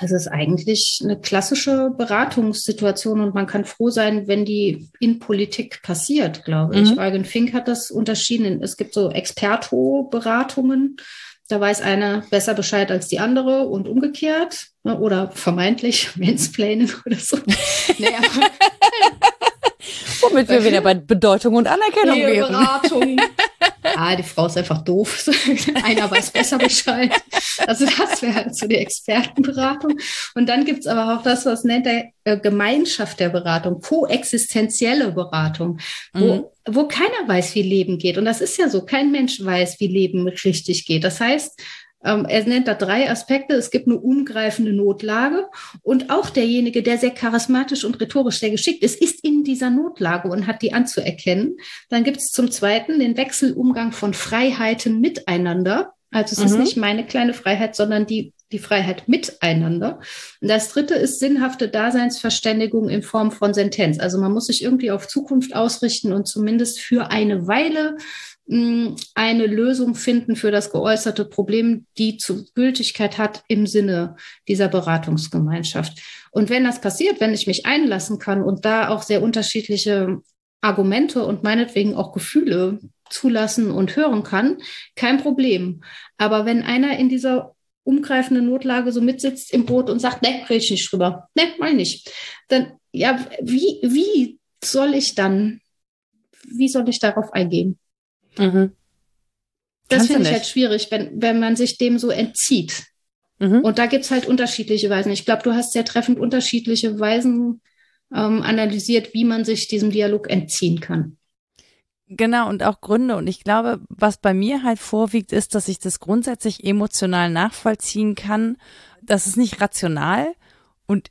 S2: Das ist eigentlich eine klassische Beratungssituation und man kann froh sein, wenn die in Politik passiert, glaube ich. Mhm. Eugen Fink hat das unterschieden. Es gibt so Experto-Beratungen da weiß eine besser Bescheid als die andere und umgekehrt. Ne, oder vermeintlich Mansplaining oder so. naja.
S1: Womit wir wieder bei Bedeutung und Anerkennung wären.
S2: Beratung. ah, die Frau ist einfach doof. Einer weiß besser Bescheid. Also das wäre halt so die Expertenberatung. Und dann gibt's aber auch das, was nennt der äh, Gemeinschaft der Beratung, koexistenzielle Beratung, wo, mhm. wo keiner weiß, wie Leben geht. Und das ist ja so, kein Mensch weiß, wie Leben richtig geht. Das heißt, er nennt da drei Aspekte. Es gibt eine umgreifende Notlage und auch derjenige, der sehr charismatisch und rhetorisch sehr geschickt ist, ist in dieser Notlage und hat die anzuerkennen. Dann gibt es zum Zweiten den Wechselumgang von Freiheiten miteinander. Also es mhm. ist nicht meine kleine Freiheit, sondern die, die Freiheit miteinander. Und das dritte ist sinnhafte Daseinsverständigung in Form von Sentenz. Also man muss sich irgendwie auf Zukunft ausrichten und zumindest für eine Weile hm, eine Lösung finden für das geäußerte Problem, die zu Gültigkeit hat im Sinne dieser Beratungsgemeinschaft. Und wenn das passiert, wenn ich mich einlassen kann und da auch sehr unterschiedliche Argumente und meinetwegen auch Gefühle zulassen und hören kann, kein Problem. Aber wenn einer in dieser umgreifenden Notlage so mitsitzt im Boot und sagt, ne, rede ich nicht drüber, ne, mal nicht, dann, ja, wie, wie soll ich dann, wie soll ich darauf eingehen? Mhm. Das finde ich halt schwierig, wenn, wenn man sich dem so entzieht. Mhm. Und da gibt's halt unterschiedliche Weisen. Ich glaube, du hast sehr treffend unterschiedliche Weisen ähm, analysiert, wie man sich diesem Dialog entziehen kann.
S1: Genau, und auch Gründe. Und ich glaube, was bei mir halt vorwiegt, ist, dass ich das grundsätzlich emotional nachvollziehen kann. Das ist nicht rational. Und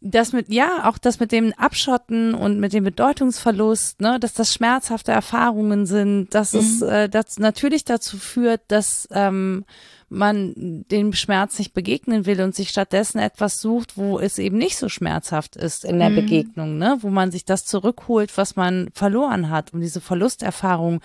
S1: das mit, ja, auch das mit dem Abschotten und mit dem Bedeutungsverlust, ne, dass das schmerzhafte Erfahrungen sind, dass mhm. es äh, das natürlich dazu führt, dass ähm, man dem Schmerz nicht begegnen will und sich stattdessen etwas sucht, wo es eben nicht so schmerzhaft ist in der mhm. Begegnung, ne, wo man sich das zurückholt, was man verloren hat, um diese Verlusterfahrung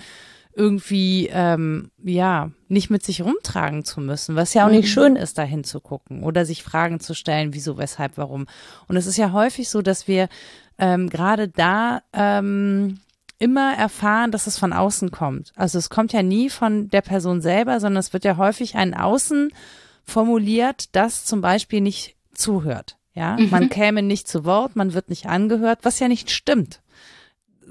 S1: irgendwie ähm, ja nicht mit sich rumtragen zu müssen, was ja auch nicht mhm. schön ist, da hinzugucken oder sich Fragen zu stellen, wieso, weshalb, warum. Und es ist ja häufig so, dass wir ähm, gerade da ähm, immer erfahren, dass es von außen kommt. Also es kommt ja nie von der Person selber, sondern es wird ja häufig ein Außen formuliert, das zum Beispiel nicht zuhört. Ja, mhm. man käme nicht zu Wort, man wird nicht angehört, was ja nicht stimmt.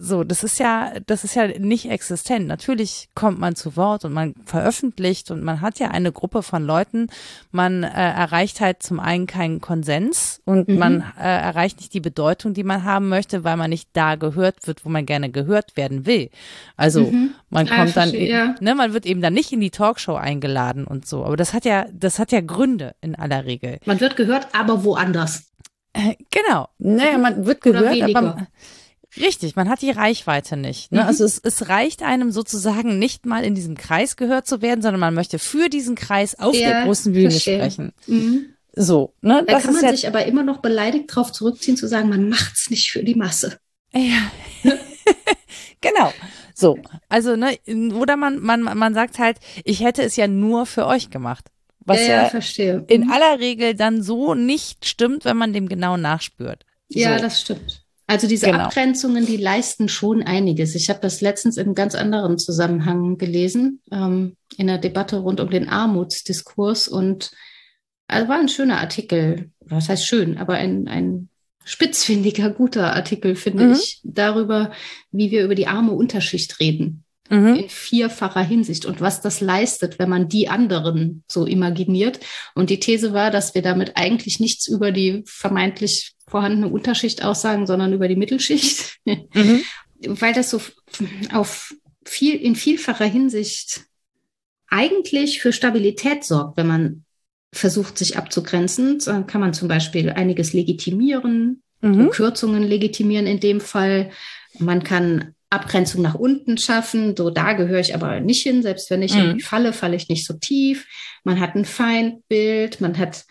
S1: So, das ist ja, das ist ja nicht existent. Natürlich kommt man zu Wort und man veröffentlicht und man hat ja eine Gruppe von Leuten. Man äh, erreicht halt zum einen keinen Konsens und mhm. man äh, erreicht nicht die Bedeutung, die man haben möchte, weil man nicht da gehört wird, wo man gerne gehört werden will. Also mhm. man ah, kommt dann, ja. ne, man wird eben dann nicht in die Talkshow eingeladen und so. Aber das hat ja, das hat ja Gründe in aller Regel.
S2: Man wird gehört, aber woanders.
S1: Äh, genau. Naja, man wird gehört, aber Richtig, man hat die Reichweite nicht. Ne? Mhm. Also es, es reicht einem sozusagen nicht mal in diesem Kreis gehört zu werden, sondern man möchte für diesen Kreis auf ja, der großen Bühne verstehe. sprechen. Mhm. So,
S2: ne? Da das kann man ja sich aber immer noch beleidigt drauf zurückziehen, zu sagen, man macht's nicht für die Masse.
S1: Ja. genau. So, also ne, oder man man man sagt halt, ich hätte es ja nur für euch gemacht. Was ja, ja verstehe. in mhm. aller Regel dann so nicht stimmt, wenn man dem genau nachspürt.
S2: So. Ja, das stimmt. Also diese genau. Abgrenzungen, die leisten schon einiges. Ich habe das letztens in einem ganz anderen Zusammenhang gelesen, ähm, in der Debatte rund um den Armutsdiskurs. Und also war ein schöner Artikel, was heißt schön, aber ein, ein spitzfindiger, guter Artikel, finde mhm. ich, darüber, wie wir über die arme Unterschicht reden. Mhm. In vierfacher Hinsicht und was das leistet, wenn man die anderen so imaginiert. Und die These war, dass wir damit eigentlich nichts über die vermeintlich vorhandene Unterschicht aussagen, sondern über die Mittelschicht, mhm. weil das so auf viel, in vielfacher Hinsicht eigentlich für Stabilität sorgt, wenn man versucht, sich abzugrenzen. Dann kann man zum Beispiel einiges legitimieren, mhm. Kürzungen legitimieren in dem Fall. Man kann Abgrenzung nach unten schaffen. So, da gehöre ich aber nicht hin. Selbst wenn ich mhm. falle, falle ich nicht so tief. Man hat ein Feindbild, man hat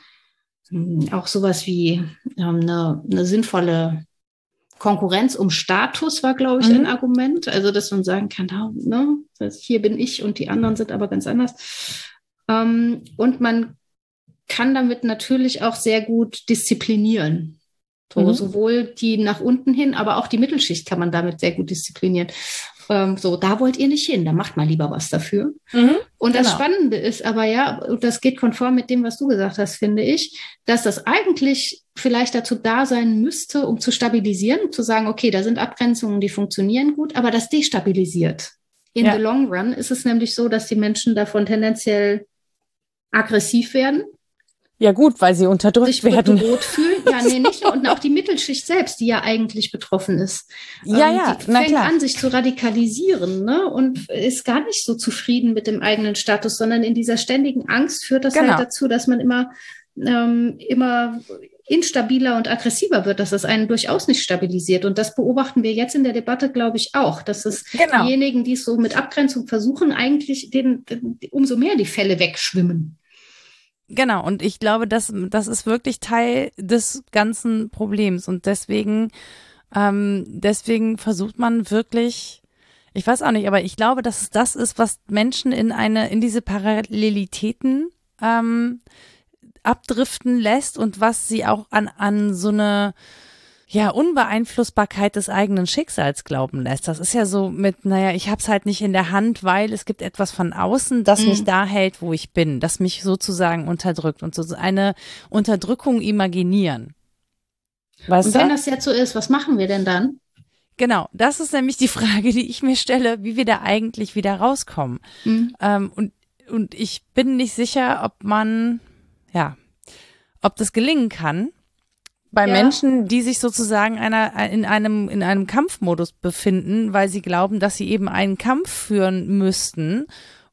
S2: auch sowas wie ähm, eine, eine sinnvolle Konkurrenz um Status war, glaube ich, mhm. ein Argument. Also, dass man sagen kann, ne, hier bin ich und die anderen sind aber ganz anders. Ähm, und man kann damit natürlich auch sehr gut disziplinieren. So, mhm. Sowohl die nach unten hin, aber auch die Mittelschicht kann man damit sehr gut disziplinieren. Ähm, so, da wollt ihr nicht hin, da macht mal lieber was dafür. Mhm, und das genau. Spannende ist aber ja, und das geht konform mit dem, was du gesagt hast, finde ich, dass das eigentlich vielleicht dazu da sein müsste, um zu stabilisieren, zu sagen, okay, da sind Abgrenzungen, die funktionieren gut, aber das destabilisiert. In ja. the long run ist es nämlich so, dass die Menschen davon tendenziell aggressiv werden
S1: ja gut, weil sie unterdrückt sich werden.
S2: bedroht fühlen. Ja, nee, nicht nur. Und auch die Mittelschicht selbst, die ja eigentlich betroffen ist.
S1: Ja, ähm, ja,
S2: die fängt an, sich zu radikalisieren ne? und ist gar nicht so zufrieden mit dem eigenen Status, sondern in dieser ständigen Angst führt das halt genau. halt dazu, dass man immer, ähm, immer instabiler und aggressiver wird, dass das einen durchaus nicht stabilisiert. Und das beobachten wir jetzt in der Debatte, glaube ich, auch, dass es genau. diejenigen, die es so mit Abgrenzung versuchen, eigentlich den, umso mehr die Fälle wegschwimmen.
S1: Genau, und ich glaube, das, das ist wirklich Teil des ganzen Problems. Und deswegen, ähm, deswegen versucht man wirklich, ich weiß auch nicht, aber ich glaube, dass es das ist, was Menschen in eine, in diese Parallelitäten ähm, abdriften lässt und was sie auch an, an so eine ja, Unbeeinflussbarkeit des eigenen Schicksals glauben lässt. Das ist ja so mit, naja, ich hab's halt nicht in der Hand, weil es gibt etwas von außen, das mhm. mich da hält, wo ich bin, das mich sozusagen unterdrückt und so eine Unterdrückung imaginieren.
S2: Weißt und wenn du? das jetzt so ist, was machen wir denn dann?
S1: Genau, das ist nämlich die Frage, die ich mir stelle, wie wir da eigentlich wieder rauskommen. Mhm. Ähm, und, und ich bin nicht sicher, ob man, ja, ob das gelingen kann bei ja. Menschen, die sich sozusagen einer, in einem, in einem Kampfmodus befinden, weil sie glauben, dass sie eben einen Kampf führen müssten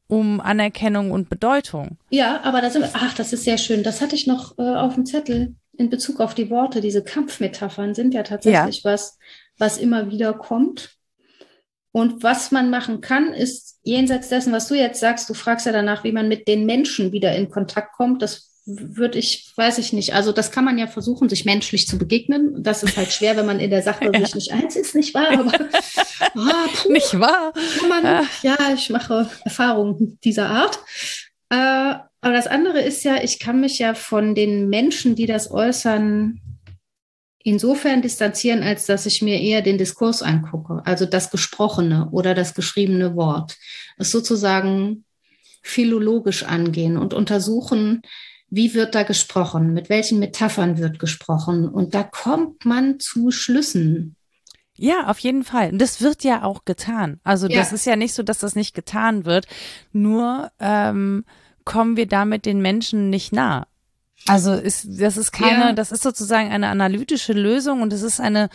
S1: um Anerkennung und Bedeutung.
S2: Ja, aber da sind wir, ach, das ist sehr schön. Das hatte ich noch äh, auf dem Zettel in Bezug auf die Worte. Diese Kampfmetaphern sind ja tatsächlich ja. was, was immer wieder kommt. Und was man machen kann, ist jenseits dessen, was du jetzt sagst, du fragst ja danach, wie man mit den Menschen wieder in Kontakt kommt. Das würde ich, weiß ich nicht. Also das kann man ja versuchen, sich menschlich zu begegnen. Das ist halt schwer, wenn man in der Sache ja. sich nicht eins ist, nicht wahr? Aber
S1: ah, puh, nicht wahr?
S2: Man, ja. ja, ich mache Erfahrungen dieser Art. Äh, aber das andere ist ja, ich kann mich ja von den Menschen, die das äußern, insofern distanzieren, als dass ich mir eher den Diskurs angucke, also das gesprochene oder das geschriebene Wort. Es sozusagen philologisch angehen und untersuchen, wie wird da gesprochen? Mit welchen Metaphern wird gesprochen? Und da kommt man zu Schlüssen.
S1: Ja, auf jeden Fall. Und das wird ja auch getan. Also ja. das ist ja nicht so, dass das nicht getan wird. Nur ähm, kommen wir damit den Menschen nicht nah. Also ist, das ist keine, ja. das ist sozusagen eine analytische Lösung und es ist eine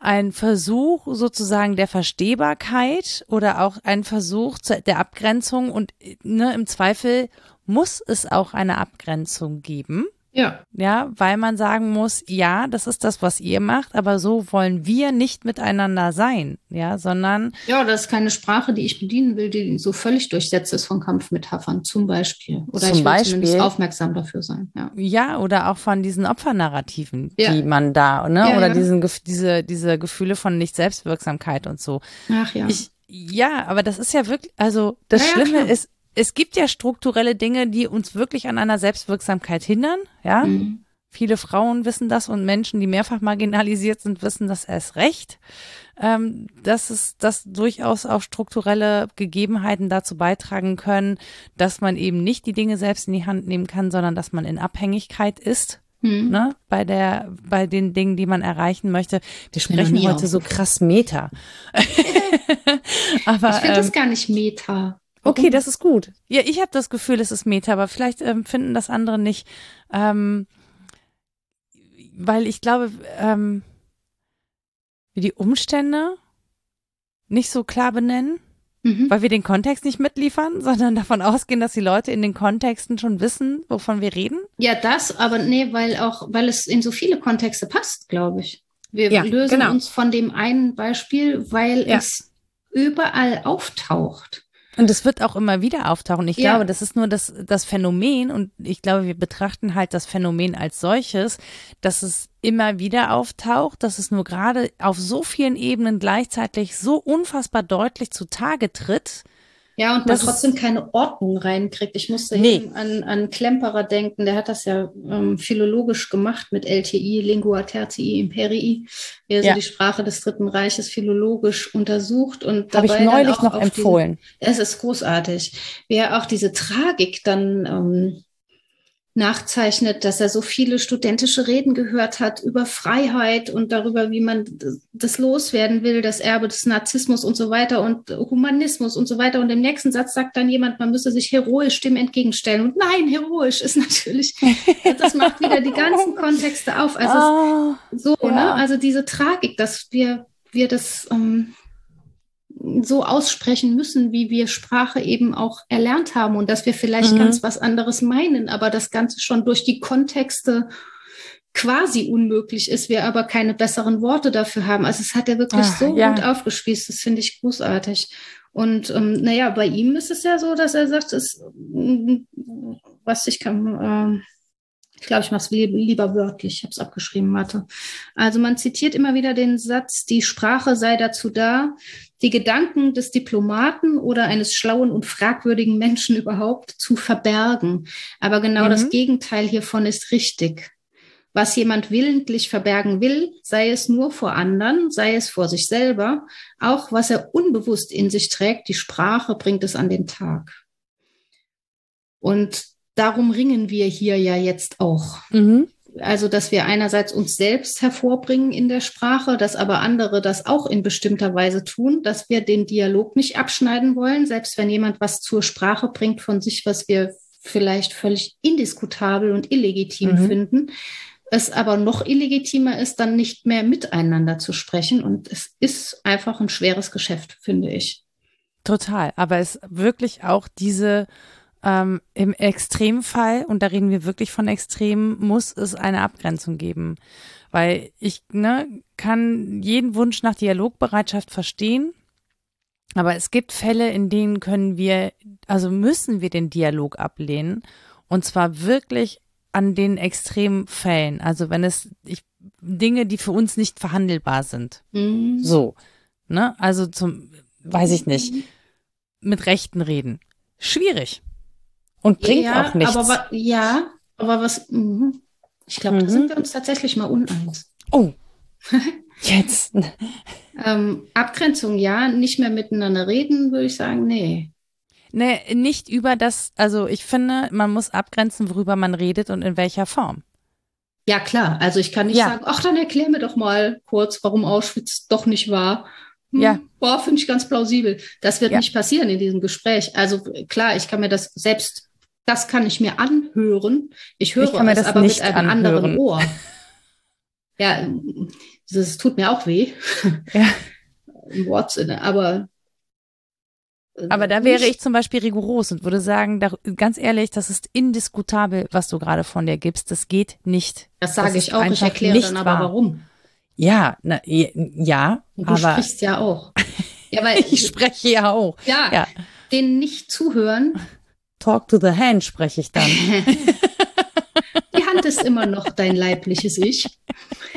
S1: ein Versuch sozusagen der Verstehbarkeit oder auch ein Versuch der Abgrenzung und ne, im Zweifel muss es auch eine Abgrenzung geben.
S2: Ja.
S1: Ja, weil man sagen muss, ja, das ist das, was ihr macht, aber so wollen wir nicht miteinander sein, ja, sondern.
S2: Ja, das ist keine Sprache, die ich bedienen will, die so völlig durchsetzt ist von Kampfmetaphern, zum Beispiel. Oder zum ich will Beispiel, zumindest aufmerksam dafür sein, ja.
S1: Ja, oder auch von diesen Opfernarrativen, ja. die man da, ne, ja, oder ja. diesen, diese, diese Gefühle von Nicht-Selbstwirksamkeit und so.
S2: Ach ja.
S1: Ich, ja, aber das ist ja wirklich, also das Schlimme ist, es gibt ja strukturelle Dinge, die uns wirklich an einer Selbstwirksamkeit hindern, ja. Mhm. Viele Frauen wissen das und Menschen, die mehrfach marginalisiert sind, wissen das erst recht. Ähm, dass es, dass durchaus auch strukturelle Gegebenheiten dazu beitragen können, dass man eben nicht die Dinge selbst in die Hand nehmen kann, sondern dass man in Abhängigkeit ist. Hm. Ne, bei der, bei den Dingen, die man erreichen möchte. Wir sprechen heute so krass Meta.
S2: Aber ich finde ähm, das gar nicht Meta.
S1: Okay, das ist gut. Ja, ich habe das Gefühl, es ist Meta, aber vielleicht ähm, finden das andere nicht. Ähm, weil ich glaube, ähm, wir die Umstände nicht so klar benennen, mhm. weil wir den Kontext nicht mitliefern, sondern davon ausgehen, dass die Leute in den Kontexten schon wissen, wovon wir reden.
S2: Ja, das, aber nee, weil auch, weil es in so viele Kontexte passt, glaube ich. Wir ja, lösen genau. uns von dem einen Beispiel, weil ja. es überall auftaucht.
S1: Und es wird auch immer wieder auftauchen. Ich ja. glaube, das ist nur das, das Phänomen und ich glaube, wir betrachten halt das Phänomen als solches, dass es immer wieder auftaucht, dass es nur gerade auf so vielen Ebenen gleichzeitig so unfassbar deutlich zutage tritt,
S2: ja, und man trotzdem keine Ordnung reinkriegt. Ich musste nee. an, an Klemperer denken, der hat das ja ähm, philologisch gemacht mit LTI, Lingua Tertii Imperii, wie er ja. so die Sprache des Dritten Reiches philologisch untersucht und
S1: dabei Habe ich neulich noch empfohlen.
S2: Diese, es ist großartig, wie er auch diese Tragik dann ähm, nachzeichnet, dass er so viele studentische Reden gehört hat über Freiheit und darüber, wie man das loswerden will, das Erbe des Narzissmus und so weiter und Humanismus und so weiter. Und im nächsten Satz sagt dann jemand, man müsse sich heroisch dem entgegenstellen. Und nein, heroisch ist natürlich, das macht wieder die ganzen Kontexte auf. Also oh, so, ja. ne? Also diese Tragik, dass wir, wir das ähm, so aussprechen müssen, wie wir Sprache eben auch erlernt haben und dass wir vielleicht mhm. ganz was anderes meinen, aber das Ganze schon durch die Kontexte quasi unmöglich ist, wir aber keine besseren Worte dafür haben. Also es hat er wirklich Ach, so ja. gut aufgespießt, das finde ich großartig. Und ähm, naja, bei ihm ist es ja so, dass er sagt, es, was ich kann, äh, ich glaube, ich mache es lieber wörtlich. Ich habe es abgeschrieben, warte. Also man zitiert immer wieder den Satz, die Sprache sei dazu da, die Gedanken des Diplomaten oder eines schlauen und fragwürdigen Menschen überhaupt zu verbergen. Aber genau mhm. das Gegenteil hiervon ist richtig. Was jemand willentlich verbergen will, sei es nur vor anderen, sei es vor sich selber, auch was er unbewusst in sich trägt, die Sprache bringt es an den Tag. Und darum ringen wir hier ja jetzt auch. Mhm. Also, dass wir einerseits uns selbst hervorbringen in der Sprache, dass aber andere das auch in bestimmter Weise tun, dass wir den Dialog nicht abschneiden wollen, selbst wenn jemand was zur Sprache bringt von sich, was wir vielleicht völlig indiskutabel und illegitim mhm. finden. Es aber noch illegitimer ist, dann nicht mehr miteinander zu sprechen. Und es ist einfach ein schweres Geschäft, finde ich.
S1: Total. Aber es wirklich auch diese ähm, Im Extremfall, und da reden wir wirklich von Extremen, muss es eine Abgrenzung geben. Weil ich ne, kann jeden Wunsch nach Dialogbereitschaft verstehen, aber es gibt Fälle, in denen können wir, also müssen wir den Dialog ablehnen. Und zwar wirklich an den extremen Fällen. Also wenn es ich, Dinge, die für uns nicht verhandelbar sind. Mhm. So. Ne? Also zum, weiß ich nicht, mit Rechten reden. Schwierig. Und bringt ja, auch nichts.
S2: Aber, ja, aber was, mh. ich glaube, mhm. da sind wir uns tatsächlich mal uneins.
S1: Oh, jetzt.
S2: ähm, Abgrenzung, ja, nicht mehr miteinander reden, würde ich sagen, nee.
S1: Nee, nicht über das, also ich finde, man muss abgrenzen, worüber man redet und in welcher Form.
S2: Ja, klar. Also ich kann nicht ja. sagen, ach, dann erklär mir doch mal kurz, warum Auschwitz doch nicht war. Hm, ja. Boah, finde ich ganz plausibel. Das wird ja. nicht passieren in diesem Gespräch. Also klar, ich kann mir das selbst das kann ich mir anhören. Ich höre ich es aber mit einem anhören. anderen Ohr. ja, das tut mir auch weh. Ja. Im Wortsinne, aber.
S1: Äh, aber da wäre ich zum Beispiel rigoros und würde sagen, da, ganz ehrlich, das ist indiskutabel, was du gerade von dir gibst. Das geht nicht.
S2: Das sage das ich auch. Ich erkläre dann aber wahr. warum.
S1: Ja, na, ja,
S2: und du aber. Sprichst ja auch.
S1: Ja, weil ich spreche ja auch.
S2: Ja, ja. Den nicht zuhören
S1: Talk to the hand spreche ich dann.
S2: Die Hand ist immer noch dein leibliches Ich.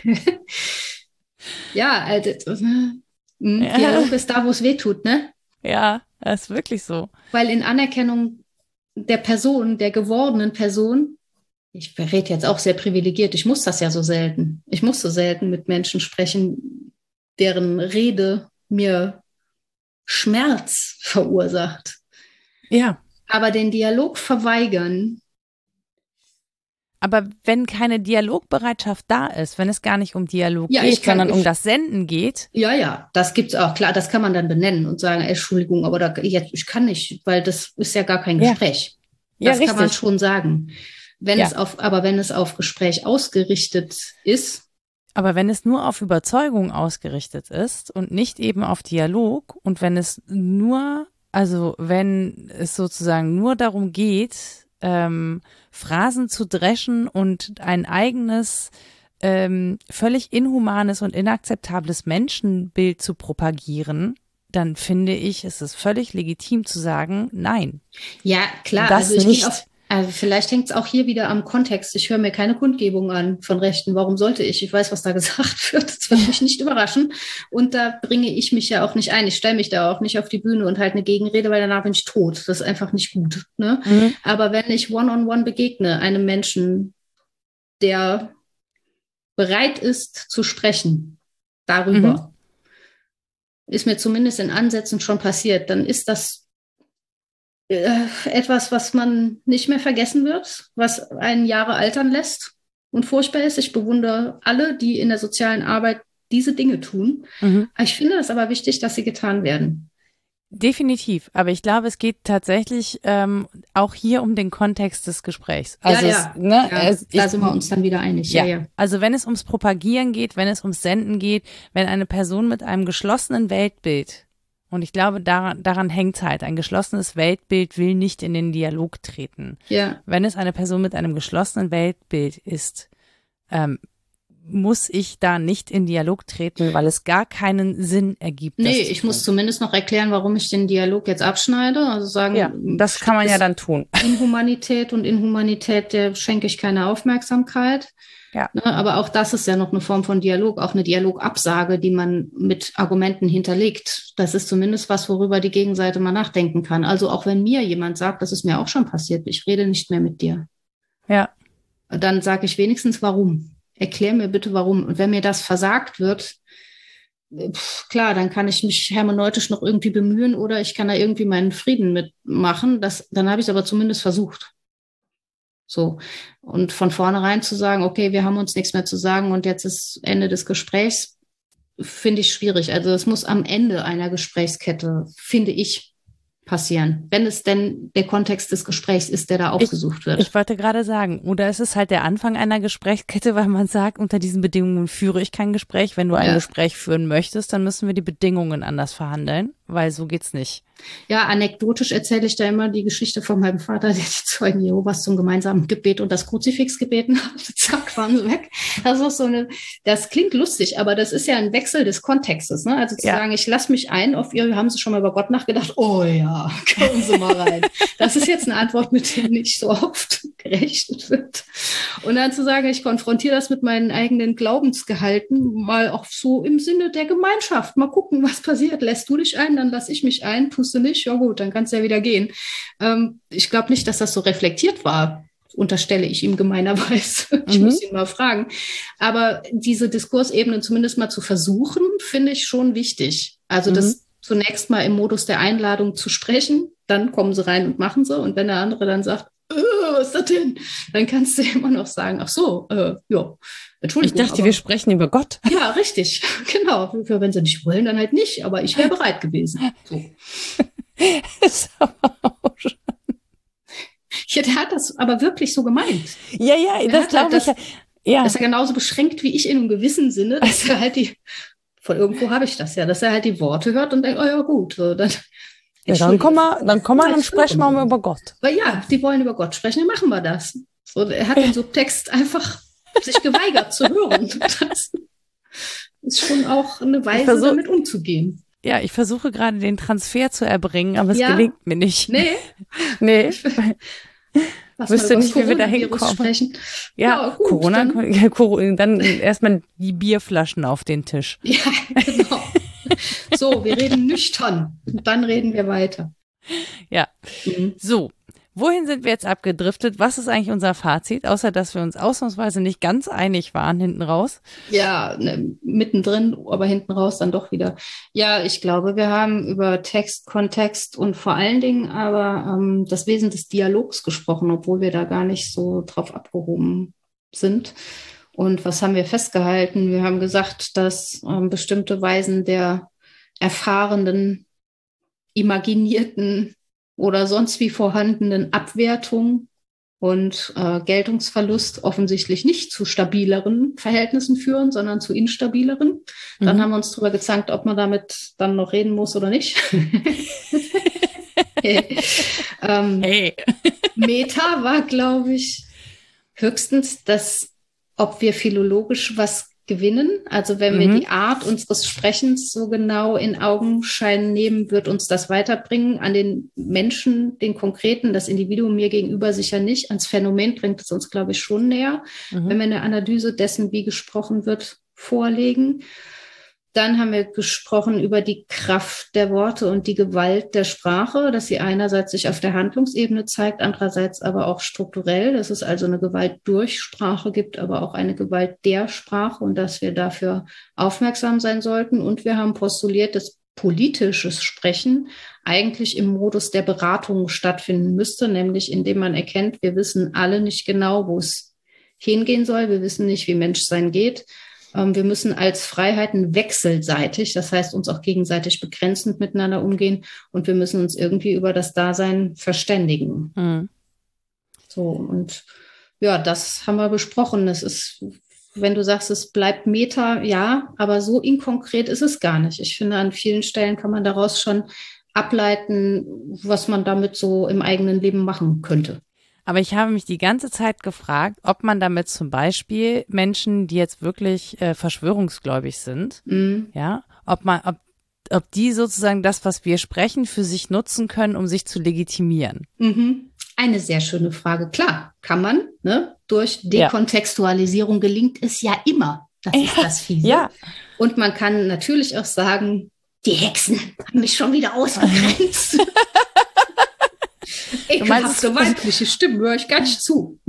S2: ja, also, äh, Dialog ist da, wo es weh tut, ne?
S1: Ja, das ist wirklich so.
S2: Weil in Anerkennung der Person, der gewordenen Person, ich rede jetzt auch sehr privilegiert, ich muss das ja so selten. Ich muss so selten mit Menschen sprechen, deren Rede mir Schmerz verursacht.
S1: Ja.
S2: Aber den Dialog verweigern.
S1: Aber wenn keine Dialogbereitschaft da ist, wenn es gar nicht um Dialog ja, geht, kann, sondern ich, um das Senden geht.
S2: Ja, ja, das gibt's auch. Klar, das kann man dann benennen und sagen, Entschuldigung, aber da, jetzt, ich kann nicht, weil das ist ja gar kein Gespräch. Ja, das ja, kann man schon sagen. Wenn es auf, aber wenn es auf Gespräch ausgerichtet ist.
S1: Aber wenn es nur auf Überzeugung ausgerichtet ist und nicht eben auf Dialog und wenn es nur also wenn es sozusagen nur darum geht, ähm, Phrasen zu dreschen und ein eigenes, ähm, völlig inhumanes und inakzeptables Menschenbild zu propagieren, dann finde ich, ist es völlig legitim zu sagen, nein.
S2: Ja, klar.
S1: Das also nicht.
S2: Auf, also vielleicht hängt es auch hier wieder am Kontext. Ich höre mir keine Kundgebung an von Rechten. Warum sollte ich? Ich weiß, was da gesagt wird. Das wird mich nicht überraschen. Und da bringe ich mich ja auch nicht ein. Ich stelle mich da auch nicht auf die Bühne und halte eine Gegenrede, weil danach bin ich tot. Das ist einfach nicht gut. Ne? Mhm. Aber wenn ich one-on-one -on -one begegne, einem Menschen, der bereit ist zu sprechen darüber, mhm. ist mir zumindest in Ansätzen schon passiert, dann ist das äh, etwas, was man nicht mehr vergessen wird, was einen Jahre altern lässt und furchtbar ist. Ich bewundere alle, die in der sozialen Arbeit diese Dinge tun. Mhm. Ich finde es aber wichtig, dass sie getan werden.
S1: Definitiv, aber ich glaube, es geht tatsächlich ähm, auch hier um den Kontext des Gesprächs.
S2: Also ja, ja. Es, ne, ja es, da ich, sind wir uns dann wieder einig.
S1: Ja. ja, Also wenn es ums Propagieren geht, wenn es ums Senden geht, wenn eine Person mit einem geschlossenen Weltbild und ich glaube, daran, daran hängt halt. Ein geschlossenes Weltbild will nicht in den Dialog treten.
S2: Ja.
S1: Wenn es eine Person mit einem geschlossenen Weltbild ist, ähm, muss ich da nicht in Dialog treten, weil es gar keinen Sinn ergibt.
S2: Nee, ich muss zumindest noch erklären, warum ich den Dialog jetzt abschneide. Also sagen,
S1: ja, das kann man ja dann tun.
S2: Inhumanität und Inhumanität, der schenke ich keine Aufmerksamkeit.
S1: Ja.
S2: Ne, aber auch das ist ja noch eine Form von Dialog, auch eine Dialogabsage, die man mit Argumenten hinterlegt. Das ist zumindest was, worüber die Gegenseite mal nachdenken kann. Also auch wenn mir jemand sagt, das ist mir auch schon passiert, ich rede nicht mehr mit dir.
S1: Ja.
S2: Dann sage ich wenigstens warum erklär mir bitte warum. Und wenn mir das versagt wird, pf, klar, dann kann ich mich hermeneutisch noch irgendwie bemühen oder ich kann da irgendwie meinen Frieden mitmachen. Das, dann habe ich es aber zumindest versucht. So. Und von vornherein zu sagen, okay, wir haben uns nichts mehr zu sagen und jetzt ist Ende des Gesprächs, finde ich schwierig. Also es muss am Ende einer Gesprächskette, finde ich, passieren, wenn es denn der Kontext des Gesprächs ist, der da aufgesucht
S1: ich,
S2: wird.
S1: Ich wollte gerade sagen, oder ist es halt der Anfang einer Gesprächskette, weil man sagt, unter diesen Bedingungen führe ich kein Gespräch. Wenn du ein ja. Gespräch führen möchtest, dann müssen wir die Bedingungen anders verhandeln, weil so geht's nicht.
S2: Ja, anekdotisch erzähle ich da immer die Geschichte von meinem Vater, der die Zeugen Jehovas zum gemeinsamen Gebet und das Kruzifix gebeten hat. Zack, waren sie weg. Das ist so eine, das klingt lustig, aber das ist ja ein Wechsel des Kontextes. Ne? Also zu ja. sagen, ich lasse mich ein auf ihr, haben Sie schon mal über Gott nachgedacht? Oh ja, kommen Sie mal rein. das ist jetzt eine Antwort, mit der nicht so oft gerechnet wird. Und dann zu sagen, ich konfrontiere das mit meinen eigenen Glaubensgehalten, mal auch so im Sinne der Gemeinschaft. Mal gucken, was passiert. Lässt du dich ein, dann lasse ich mich ein. Tust du nicht? Ja gut, dann kannst du ja wieder gehen. Ähm, ich glaube nicht, dass das so reflektiert war unterstelle ich ihm gemeinerweise. Ich mhm. muss ihn mal fragen. Aber diese Diskursebene zumindest mal zu versuchen, finde ich schon wichtig. Also mhm. das zunächst mal im Modus der Einladung zu sprechen, dann kommen sie rein und machen sie. Und wenn der andere dann sagt, äh, was ist das denn? Dann kannst du immer noch sagen, ach so, äh, ja,
S1: Entschuldigung. Ich dachte, aber, wir sprechen über Gott.
S2: Ja, richtig, genau. Wenn sie nicht wollen, dann halt nicht, aber ich wäre bereit gewesen. So. ist aber auch schon. Ja, der hat das aber wirklich so gemeint.
S1: Ja, ja, der das glaube halt ich.
S2: ja. Ist er genauso beschränkt wie ich in einem gewissen Sinne, dass er halt die, von irgendwo habe ich das ja, dass er halt die Worte hört und denkt, oh ja, gut, so, dann
S1: ja, dann kommen wir, dann kommen wir, dann sprechen wir mal über Gott.
S2: Weil ja, die wollen über Gott sprechen, dann machen wir das. So, er hat den Subtext einfach sich geweigert zu hören. Das ist schon auch eine Weise, versuch, damit umzugehen.
S1: Ja, ich versuche gerade den Transfer zu erbringen, aber es ja. gelingt mir nicht.
S2: Nee.
S1: nee. Was Wüsste nicht, wie wir da hinkommen. Ja, ja gut, Corona, dann, dann erstmal die Bierflaschen auf den Tisch.
S2: Ja, genau. So, wir reden nüchtern und dann reden wir weiter.
S1: Ja. Mhm. So, wohin sind wir jetzt abgedriftet? Was ist eigentlich unser Fazit, außer dass wir uns ausnahmsweise nicht ganz einig waren hinten raus?
S2: Ja, ne, mittendrin, aber hinten raus dann doch wieder. Ja, ich glaube, wir haben über Text, Kontext und vor allen Dingen aber ähm, das Wesen des Dialogs gesprochen, obwohl wir da gar nicht so drauf abgehoben sind. Und was haben wir festgehalten? Wir haben gesagt, dass ähm, bestimmte Weisen der erfahrenen, imaginierten oder sonst wie vorhandenen Abwertung und äh, Geltungsverlust offensichtlich nicht zu stabileren Verhältnissen führen, sondern zu instabileren. Mhm. Dann haben wir uns darüber gezankt, ob man damit dann noch reden muss oder nicht. hey. Ähm, hey. Meta war, glaube ich, höchstens, dass ob wir philologisch was gewinnen. Also wenn mhm. wir die Art unseres Sprechens so genau in Augenschein nehmen, wird uns das weiterbringen an den Menschen, den konkreten, das Individuum mir gegenüber sicher nicht. Ans Phänomen bringt es uns, glaube ich, schon näher, mhm. wenn wir eine Analyse dessen, wie gesprochen wird, vorlegen. Dann haben wir gesprochen über die Kraft der Worte und die Gewalt der Sprache, dass sie einerseits sich auf der Handlungsebene zeigt, andererseits aber auch strukturell, dass es also eine Gewalt durch Sprache gibt, aber auch eine Gewalt der Sprache und dass wir dafür aufmerksam sein sollten. Und wir haben postuliert, dass politisches Sprechen eigentlich im Modus der Beratung stattfinden müsste, nämlich indem man erkennt, wir wissen alle nicht genau, wo es hingehen soll. Wir wissen nicht, wie Menschsein geht. Ähm, wir müssen als Freiheiten wechselseitig, das heißt uns auch gegenseitig begrenzend miteinander umgehen und wir müssen uns irgendwie über das Dasein verständigen. Mhm. So, und ja, das haben wir besprochen. Das ist, wenn du sagst, es bleibt Meta, ja, aber so inkonkret ist es gar nicht. Ich finde, an vielen Stellen kann man daraus schon ableiten, was man damit so im eigenen Leben machen könnte.
S1: Aber ich habe mich die ganze Zeit gefragt, ob man damit zum Beispiel Menschen, die jetzt wirklich äh, verschwörungsgläubig sind, mhm. ja, ob man, ob, ob die sozusagen das, was wir sprechen, für sich nutzen können, um sich zu legitimieren.
S2: Mhm. Eine sehr schöne Frage. Klar, kann man. Ne? Durch Dekontextualisierung ja. gelingt es ja immer. Das ist das Fiese. Ja. Und man kann natürlich auch sagen, die Hexen haben mich schon wieder ausgegrenzt. Ekelhafte weibliche Stimme höre ich gar nicht zu.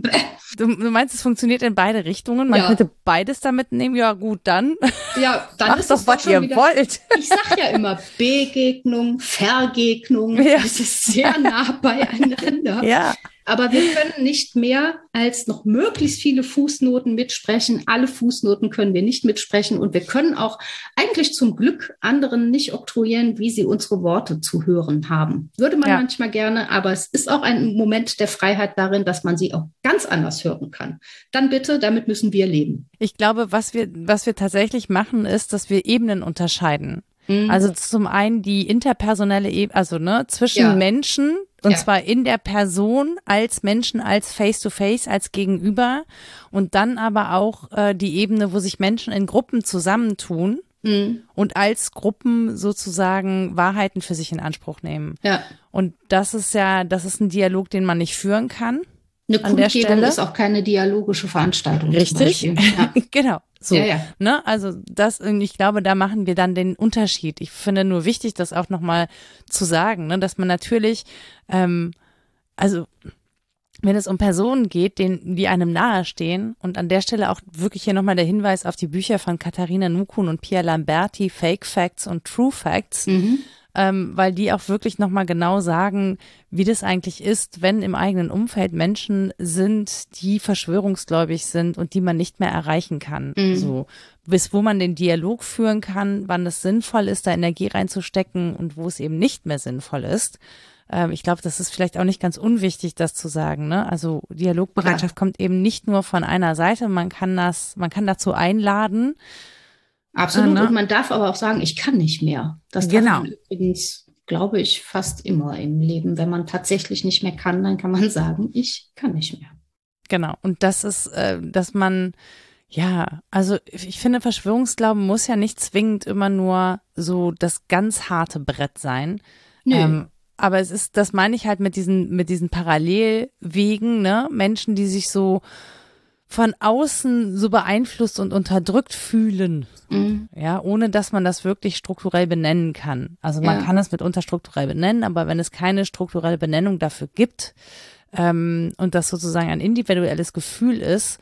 S1: Du, du, meinst, es funktioniert in beide Richtungen? Man ja. könnte beides damit nehmen? Ja, gut, dann.
S2: Ja, dann
S1: Macht
S2: ist
S1: doch, was ihr wieder, wollt.
S2: Ich sag ja immer Begegnung, Vergegnung. Ja. Das ist sehr nah beieinander.
S1: Ja.
S2: Aber wir können nicht mehr als noch möglichst viele Fußnoten mitsprechen. Alle Fußnoten können wir nicht mitsprechen und wir können auch eigentlich zum Glück anderen nicht oktroyieren, wie sie unsere Worte zu hören haben. Würde man ja. manchmal gerne, aber es ist auch ein Moment der Freiheit darin, dass man sie auch ganz anders hören kann. Dann bitte, damit müssen wir leben.
S1: Ich glaube, was wir, was wir tatsächlich machen, ist, dass wir Ebenen unterscheiden. Mhm. Also zum einen die interpersonelle Ebene, also ne, zwischen ja. Menschen, und ja. zwar in der Person als Menschen, als Face-to-Face, -face, als Gegenüber. Und dann aber auch äh, die Ebene, wo sich Menschen in Gruppen zusammentun mhm. und als Gruppen sozusagen Wahrheiten für sich in Anspruch nehmen.
S2: Ja.
S1: Und das ist ja, das ist ein Dialog, den man nicht führen kann.
S2: Eine Kundgebung ist auch keine dialogische Veranstaltung.
S1: Richtig. Ja. genau. So, ja, ja. ne? Also das, ich glaube, da machen wir dann den Unterschied. Ich finde nur wichtig, das auch nochmal zu sagen, ne? dass man natürlich, ähm, also wenn es um Personen geht, denen, die einem nahestehen, und an der Stelle auch wirklich hier nochmal der Hinweis auf die Bücher von Katharina Nukun und Pia Lamberti, Fake Facts und True Facts, mhm ähm, weil die auch wirklich nochmal genau sagen, wie das eigentlich ist, wenn im eigenen Umfeld Menschen sind, die verschwörungsgläubig sind und die man nicht mehr erreichen kann. Mhm. So, bis wo man den Dialog führen kann, wann es sinnvoll ist, da Energie reinzustecken und wo es eben nicht mehr sinnvoll ist ähm, ich glaube, das ist vielleicht auch nicht ganz unwichtig, das zu sagen. Ne? Also Dialogbereitschaft ja. kommt eben nicht nur von einer Seite. Man kann das, man kann dazu einladen,
S2: Absolut. Äh, Und man darf aber auch sagen, ich kann nicht mehr. Das darf genau. man übrigens, glaube ich, fast immer im Leben. Wenn man tatsächlich nicht mehr kann, dann kann man sagen, ich kann nicht mehr.
S1: Genau. Und das ist, äh, dass man, ja, also ich finde, Verschwörungsglauben muss ja nicht zwingend immer nur so das ganz harte Brett sein. Nö. Ähm, aber es ist, das meine ich halt mit diesen, mit diesen Parallelwegen, ne? Menschen, die sich so von außen so beeinflusst und unterdrückt fühlen. Mhm. Ja, ohne dass man das wirklich strukturell benennen kann. Also man ja. kann es mitunter strukturell benennen, aber wenn es keine strukturelle Benennung dafür gibt ähm, und das sozusagen ein individuelles Gefühl ist,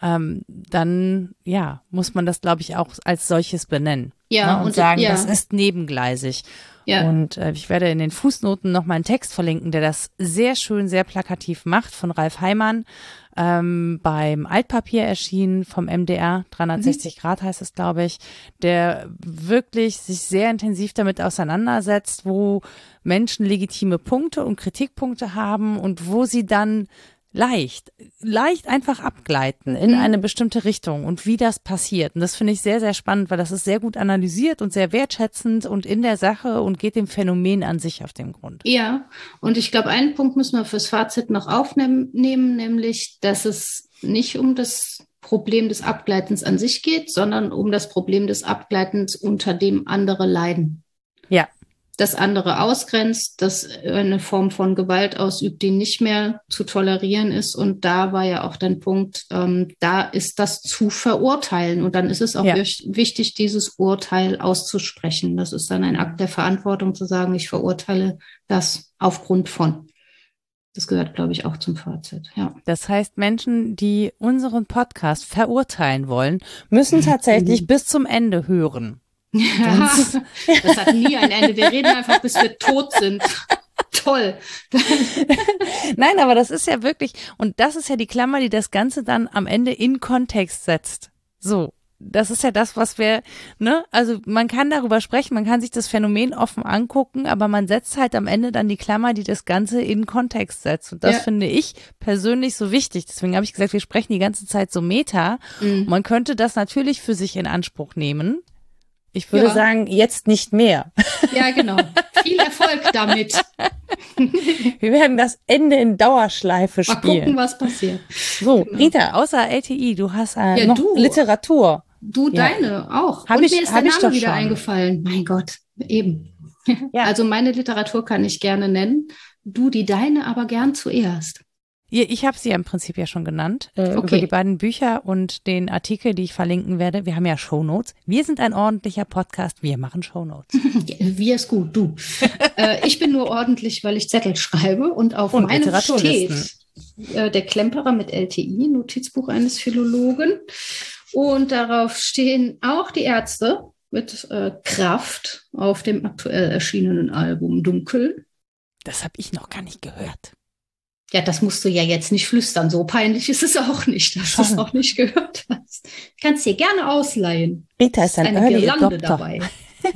S1: ähm, dann ja, muss man das, glaube ich, auch als solches benennen. Ja, ne? und, und, sagen, ja. das ist nebengleisig. Ja. Und äh, ich werde in den Fußnoten noch mal einen Text verlinken, der das sehr schön, sehr plakativ macht von Ralf Heimann ähm, beim Altpapier erschienen vom MDR, 360 mhm. Grad heißt es, glaube ich, der wirklich sich sehr intensiv damit auseinandersetzt, wo Menschen legitime Punkte und Kritikpunkte haben und wo sie dann leicht, leicht einfach abgleiten in mhm. eine bestimmte Richtung und wie das passiert. Und das finde ich sehr, sehr spannend, weil das ist sehr gut analysiert und sehr wertschätzend und in der Sache und geht dem Phänomen an sich auf den Grund.
S2: Ja, und ich glaube, einen Punkt müssen wir fürs Fazit noch aufnehmen, nämlich, dass es nicht um das Problem des Abgleitens an sich geht, sondern um das Problem des Abgleitens, unter dem andere leiden.
S1: Ja
S2: das andere ausgrenzt, das eine Form von Gewalt ausübt, die nicht mehr zu tolerieren ist. Und da war ja auch dein Punkt, ähm, da ist das zu verurteilen. Und dann ist es auch ja. wichtig, dieses Urteil auszusprechen. Das ist dann ein Akt der Verantwortung zu sagen, ich verurteile das aufgrund von. Das gehört, glaube ich, auch zum Fazit. Ja.
S1: Das heißt, Menschen, die unseren Podcast verurteilen wollen, müssen tatsächlich mhm. bis zum Ende hören.
S2: Ja, das hat nie ein Ende. Wir reden einfach, bis wir tot sind. Toll.
S1: Nein, aber das ist ja wirklich, und das ist ja die Klammer, die das Ganze dann am Ende in Kontext setzt. So das ist ja das, was wir, ne, also man kann darüber sprechen, man kann sich das Phänomen offen angucken, aber man setzt halt am Ende dann die Klammer, die das Ganze in Kontext setzt. Und das ja. finde ich persönlich so wichtig. Deswegen habe ich gesagt, wir sprechen die ganze Zeit so Meta. Mhm. Man könnte das natürlich für sich in Anspruch nehmen. Ich würde ja. sagen, jetzt nicht mehr.
S2: Ja, genau. Viel Erfolg damit.
S1: Wir werden das Ende in Dauerschleife spielen. Mal
S2: gucken, was passiert.
S1: So, genau. Rita, außer LTI, du hast äh, ja, noch du. Literatur.
S2: Du ja. deine auch.
S1: Hab
S2: Und
S1: ich,
S2: mir ist der
S1: Name
S2: wieder
S1: schon.
S2: eingefallen. Mein Gott, eben. Ja. Also meine Literatur kann ich gerne nennen. Du die deine aber gern zuerst.
S1: Ich habe sie ja im Prinzip ja schon genannt, äh, okay. über die beiden Bücher und den Artikel, die ich verlinken werde. Wir haben ja Shownotes. Wir sind ein ordentlicher Podcast, wir machen Shownotes.
S2: wir ist gut, du. äh, ich bin nur ordentlich, weil ich Zettel schreibe und auf und meinem steht äh, der Klemperer mit LTI, Notizbuch eines Philologen. Und darauf stehen auch die Ärzte mit äh, Kraft auf dem aktuell erschienenen Album Dunkel.
S1: Das habe ich noch gar nicht gehört.
S2: Ja, das musst du ja jetzt nicht flüstern. So peinlich ist es auch nicht, dass du es noch nicht gehört hast. Kannst dir gerne ausleihen.
S1: Rita ist ein eine Early Girlande dabei.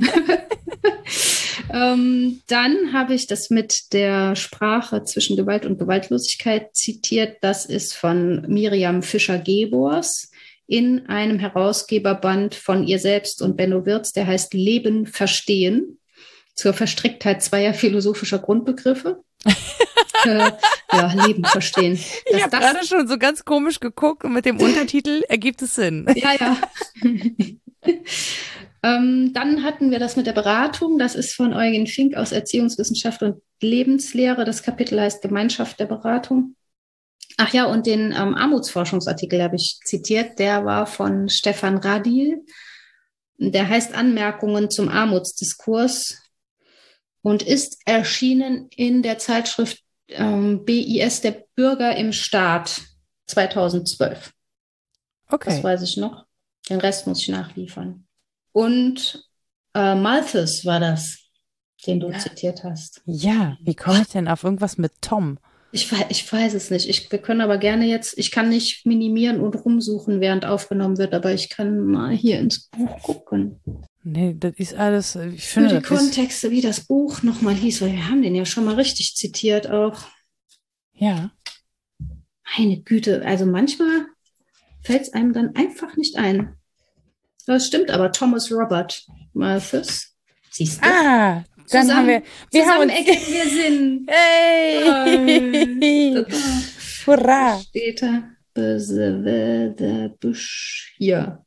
S2: ähm, dann habe ich das mit der Sprache zwischen Gewalt und Gewaltlosigkeit zitiert. Das ist von Miriam Fischer-Gebors in einem Herausgeberband von ihr selbst und Benno Wirz, der heißt Leben verstehen zur Verstricktheit zweier philosophischer Grundbegriffe. Äh, ja, Leben verstehen.
S1: ich habe gerade schon so ganz komisch geguckt und mit dem Untertitel ergibt es Sinn.
S2: Ja, ja. ähm, dann hatten wir das mit der Beratung. Das ist von Eugen Fink aus Erziehungswissenschaft und Lebenslehre. Das Kapitel heißt Gemeinschaft der Beratung. Ach ja, und den ähm, Armutsforschungsartikel habe ich zitiert. Der war von Stefan Radil. Der heißt Anmerkungen zum Armutsdiskurs und ist erschienen in der Zeitschrift ähm, BIS, der Bürger im Staat 2012. Okay. Das weiß ich noch. Den Rest muss ich nachliefern. Und äh, Malthus war das, den du ja. zitiert hast.
S1: Ja, wie komme ich denn auf irgendwas mit Tom?
S2: Ich, ich weiß es nicht. Ich, wir können aber gerne jetzt, ich kann nicht minimieren und rumsuchen, während aufgenommen wird, aber ich kann mal hier ins Buch gucken.
S1: Nee, das ist alles, äh, ich finde.
S2: Für die Kontexte, wie das Buch nochmal hieß, weil wir haben den ja schon mal richtig zitiert auch.
S1: Ja.
S2: Meine Güte, also manchmal fällt es einem dann einfach nicht ein. Das stimmt aber, Thomas Robert Malthus.
S1: Siehst du? Ah, dann zusammen, haben wir,
S2: wir haben uns, wir sind.
S1: Hey! Hurra!
S2: Steht da, hier.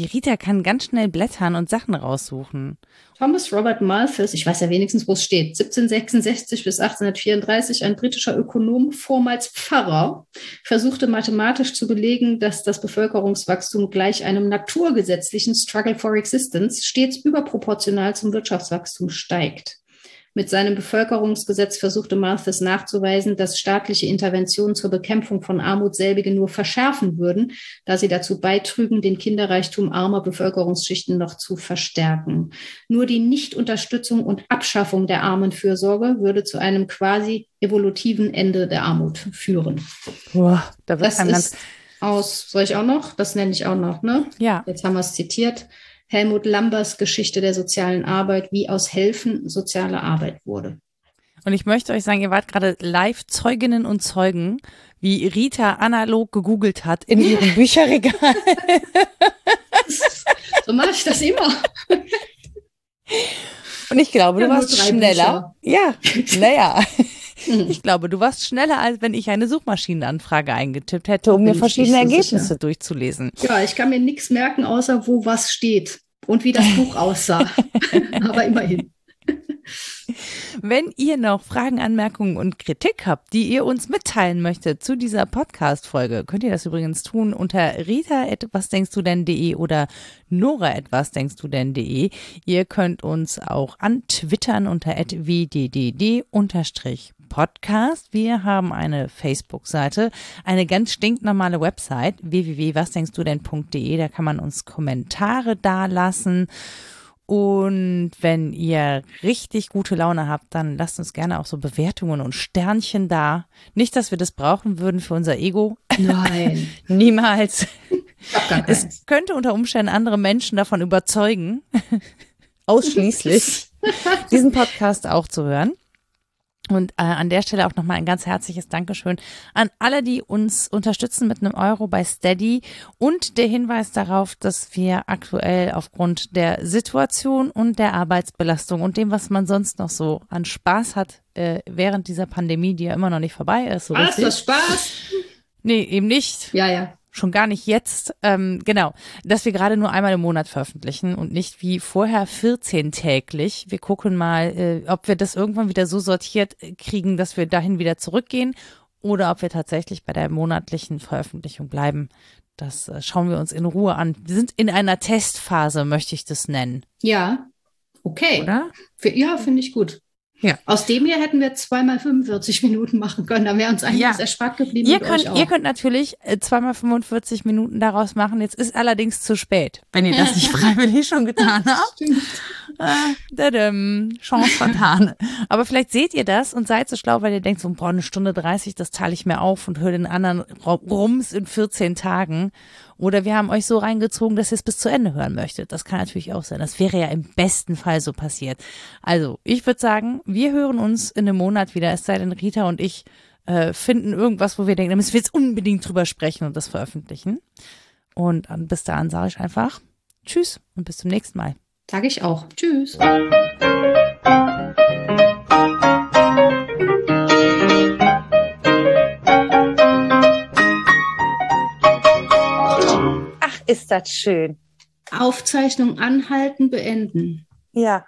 S1: Die Rita kann ganz schnell blättern und Sachen raussuchen.
S2: Thomas Robert Malthus, ich weiß ja wenigstens, wo es steht, 1766 bis 1834, ein britischer Ökonom, vormals Pfarrer, versuchte mathematisch zu belegen, dass das Bevölkerungswachstum gleich einem naturgesetzlichen Struggle for Existence stets überproportional zum Wirtschaftswachstum steigt. Mit seinem Bevölkerungsgesetz versuchte Malthus nachzuweisen, dass staatliche Interventionen zur Bekämpfung von Armut selbige nur verschärfen würden, da sie dazu beitrügen, den Kinderreichtum armer Bevölkerungsschichten noch zu verstärken. Nur die Nichtunterstützung und Abschaffung der Armenfürsorge würde zu einem quasi evolutiven Ende der Armut führen.
S1: Boah, da wird
S2: das ist aus, soll ich auch noch? Das nenne ich auch noch, ne?
S1: Ja.
S2: Jetzt haben wir es zitiert. Helmut Lambers Geschichte der sozialen Arbeit, wie aus Helfen soziale Arbeit wurde.
S1: Und ich möchte euch sagen, ihr wart gerade live Zeuginnen und Zeugen, wie Rita analog gegoogelt hat in ihrem Bücherregal.
S2: so mache ich das immer.
S1: Und ich glaube, du warst schneller. Bücher. Ja, naja. Ich glaube, du warst schneller, als wenn ich eine Suchmaschinenanfrage eingetippt hätte, um mir verschiedene Ergebnisse sicher. durchzulesen.
S2: Ja, ich kann mir nichts merken, außer wo was steht und wie das Buch aussah. Aber immerhin.
S1: Wenn ihr noch Fragen, Anmerkungen und Kritik habt, die ihr uns mitteilen möchtet zu dieser Podcast-Folge, könnt ihr das übrigens tun unter rita.wasdenkst-du-denn.de oder nora.wasdenkst-du-denn.de. Ihr könnt uns auch antwittern unter wddd Podcast. Wir haben eine Facebook-Seite, eine ganz stinknormale Website, www.wasdenkstudenn.de. Da kann man uns Kommentare dalassen. Und wenn ihr richtig gute Laune habt, dann lasst uns gerne auch so Bewertungen und Sternchen da. Nicht, dass wir das brauchen würden für unser Ego.
S2: Nein.
S1: Niemals. Es könnte unter Umständen andere Menschen davon überzeugen, ausschließlich diesen Podcast auch zu hören. Und äh, an der Stelle auch nochmal ein ganz herzliches Dankeschön an alle, die uns unterstützen mit einem Euro bei Steady und der Hinweis darauf, dass wir aktuell aufgrund der Situation und der Arbeitsbelastung und dem, was man sonst noch so an Spaß hat äh, während dieser Pandemie, die ja immer noch nicht vorbei ist.
S2: So was, das Spaß?
S1: Nee, eben nicht.
S2: Ja, ja
S1: schon gar nicht jetzt, ähm, genau, dass wir gerade nur einmal im Monat veröffentlichen und nicht wie vorher 14 täglich. Wir gucken mal, äh, ob wir das irgendwann wieder so sortiert kriegen, dass wir dahin wieder zurückgehen oder ob wir tatsächlich bei der monatlichen Veröffentlichung bleiben. Das äh, schauen wir uns in Ruhe an. Wir sind in einer Testphase, möchte ich das nennen.
S2: Ja, okay. Oder? Ja, finde ich gut. Ja. Aus dem hier hätten wir zweimal 45 Minuten machen können. Da wäre uns eigentlich ja. erspart geblieben.
S1: Ihr könnt, ihr könnt natürlich äh, zweimal 45 Minuten daraus machen. Jetzt ist allerdings zu spät, wenn ihr das nicht freiwillig schon getan habt. äh, Chance vertan. Aber vielleicht seht ihr das und seid so schlau, weil ihr denkt so, boah, eine Stunde 30, das teile ich mir auf und höre den anderen Rums in 14 Tagen. Oder wir haben euch so reingezogen, dass ihr es bis zu Ende hören möchtet. Das kann natürlich auch sein. Das wäre ja im besten Fall so passiert. Also, ich würde sagen, wir hören uns in einem Monat wieder, es sei denn, Rita und ich äh, finden irgendwas, wo wir denken, da müssen wir jetzt unbedingt drüber sprechen und das veröffentlichen. Und bis dahin sage ich einfach Tschüss und bis zum nächsten Mal.
S2: Sage ich auch. Tschüss.
S1: Ist das schön.
S2: Aufzeichnung anhalten, beenden.
S1: Ja.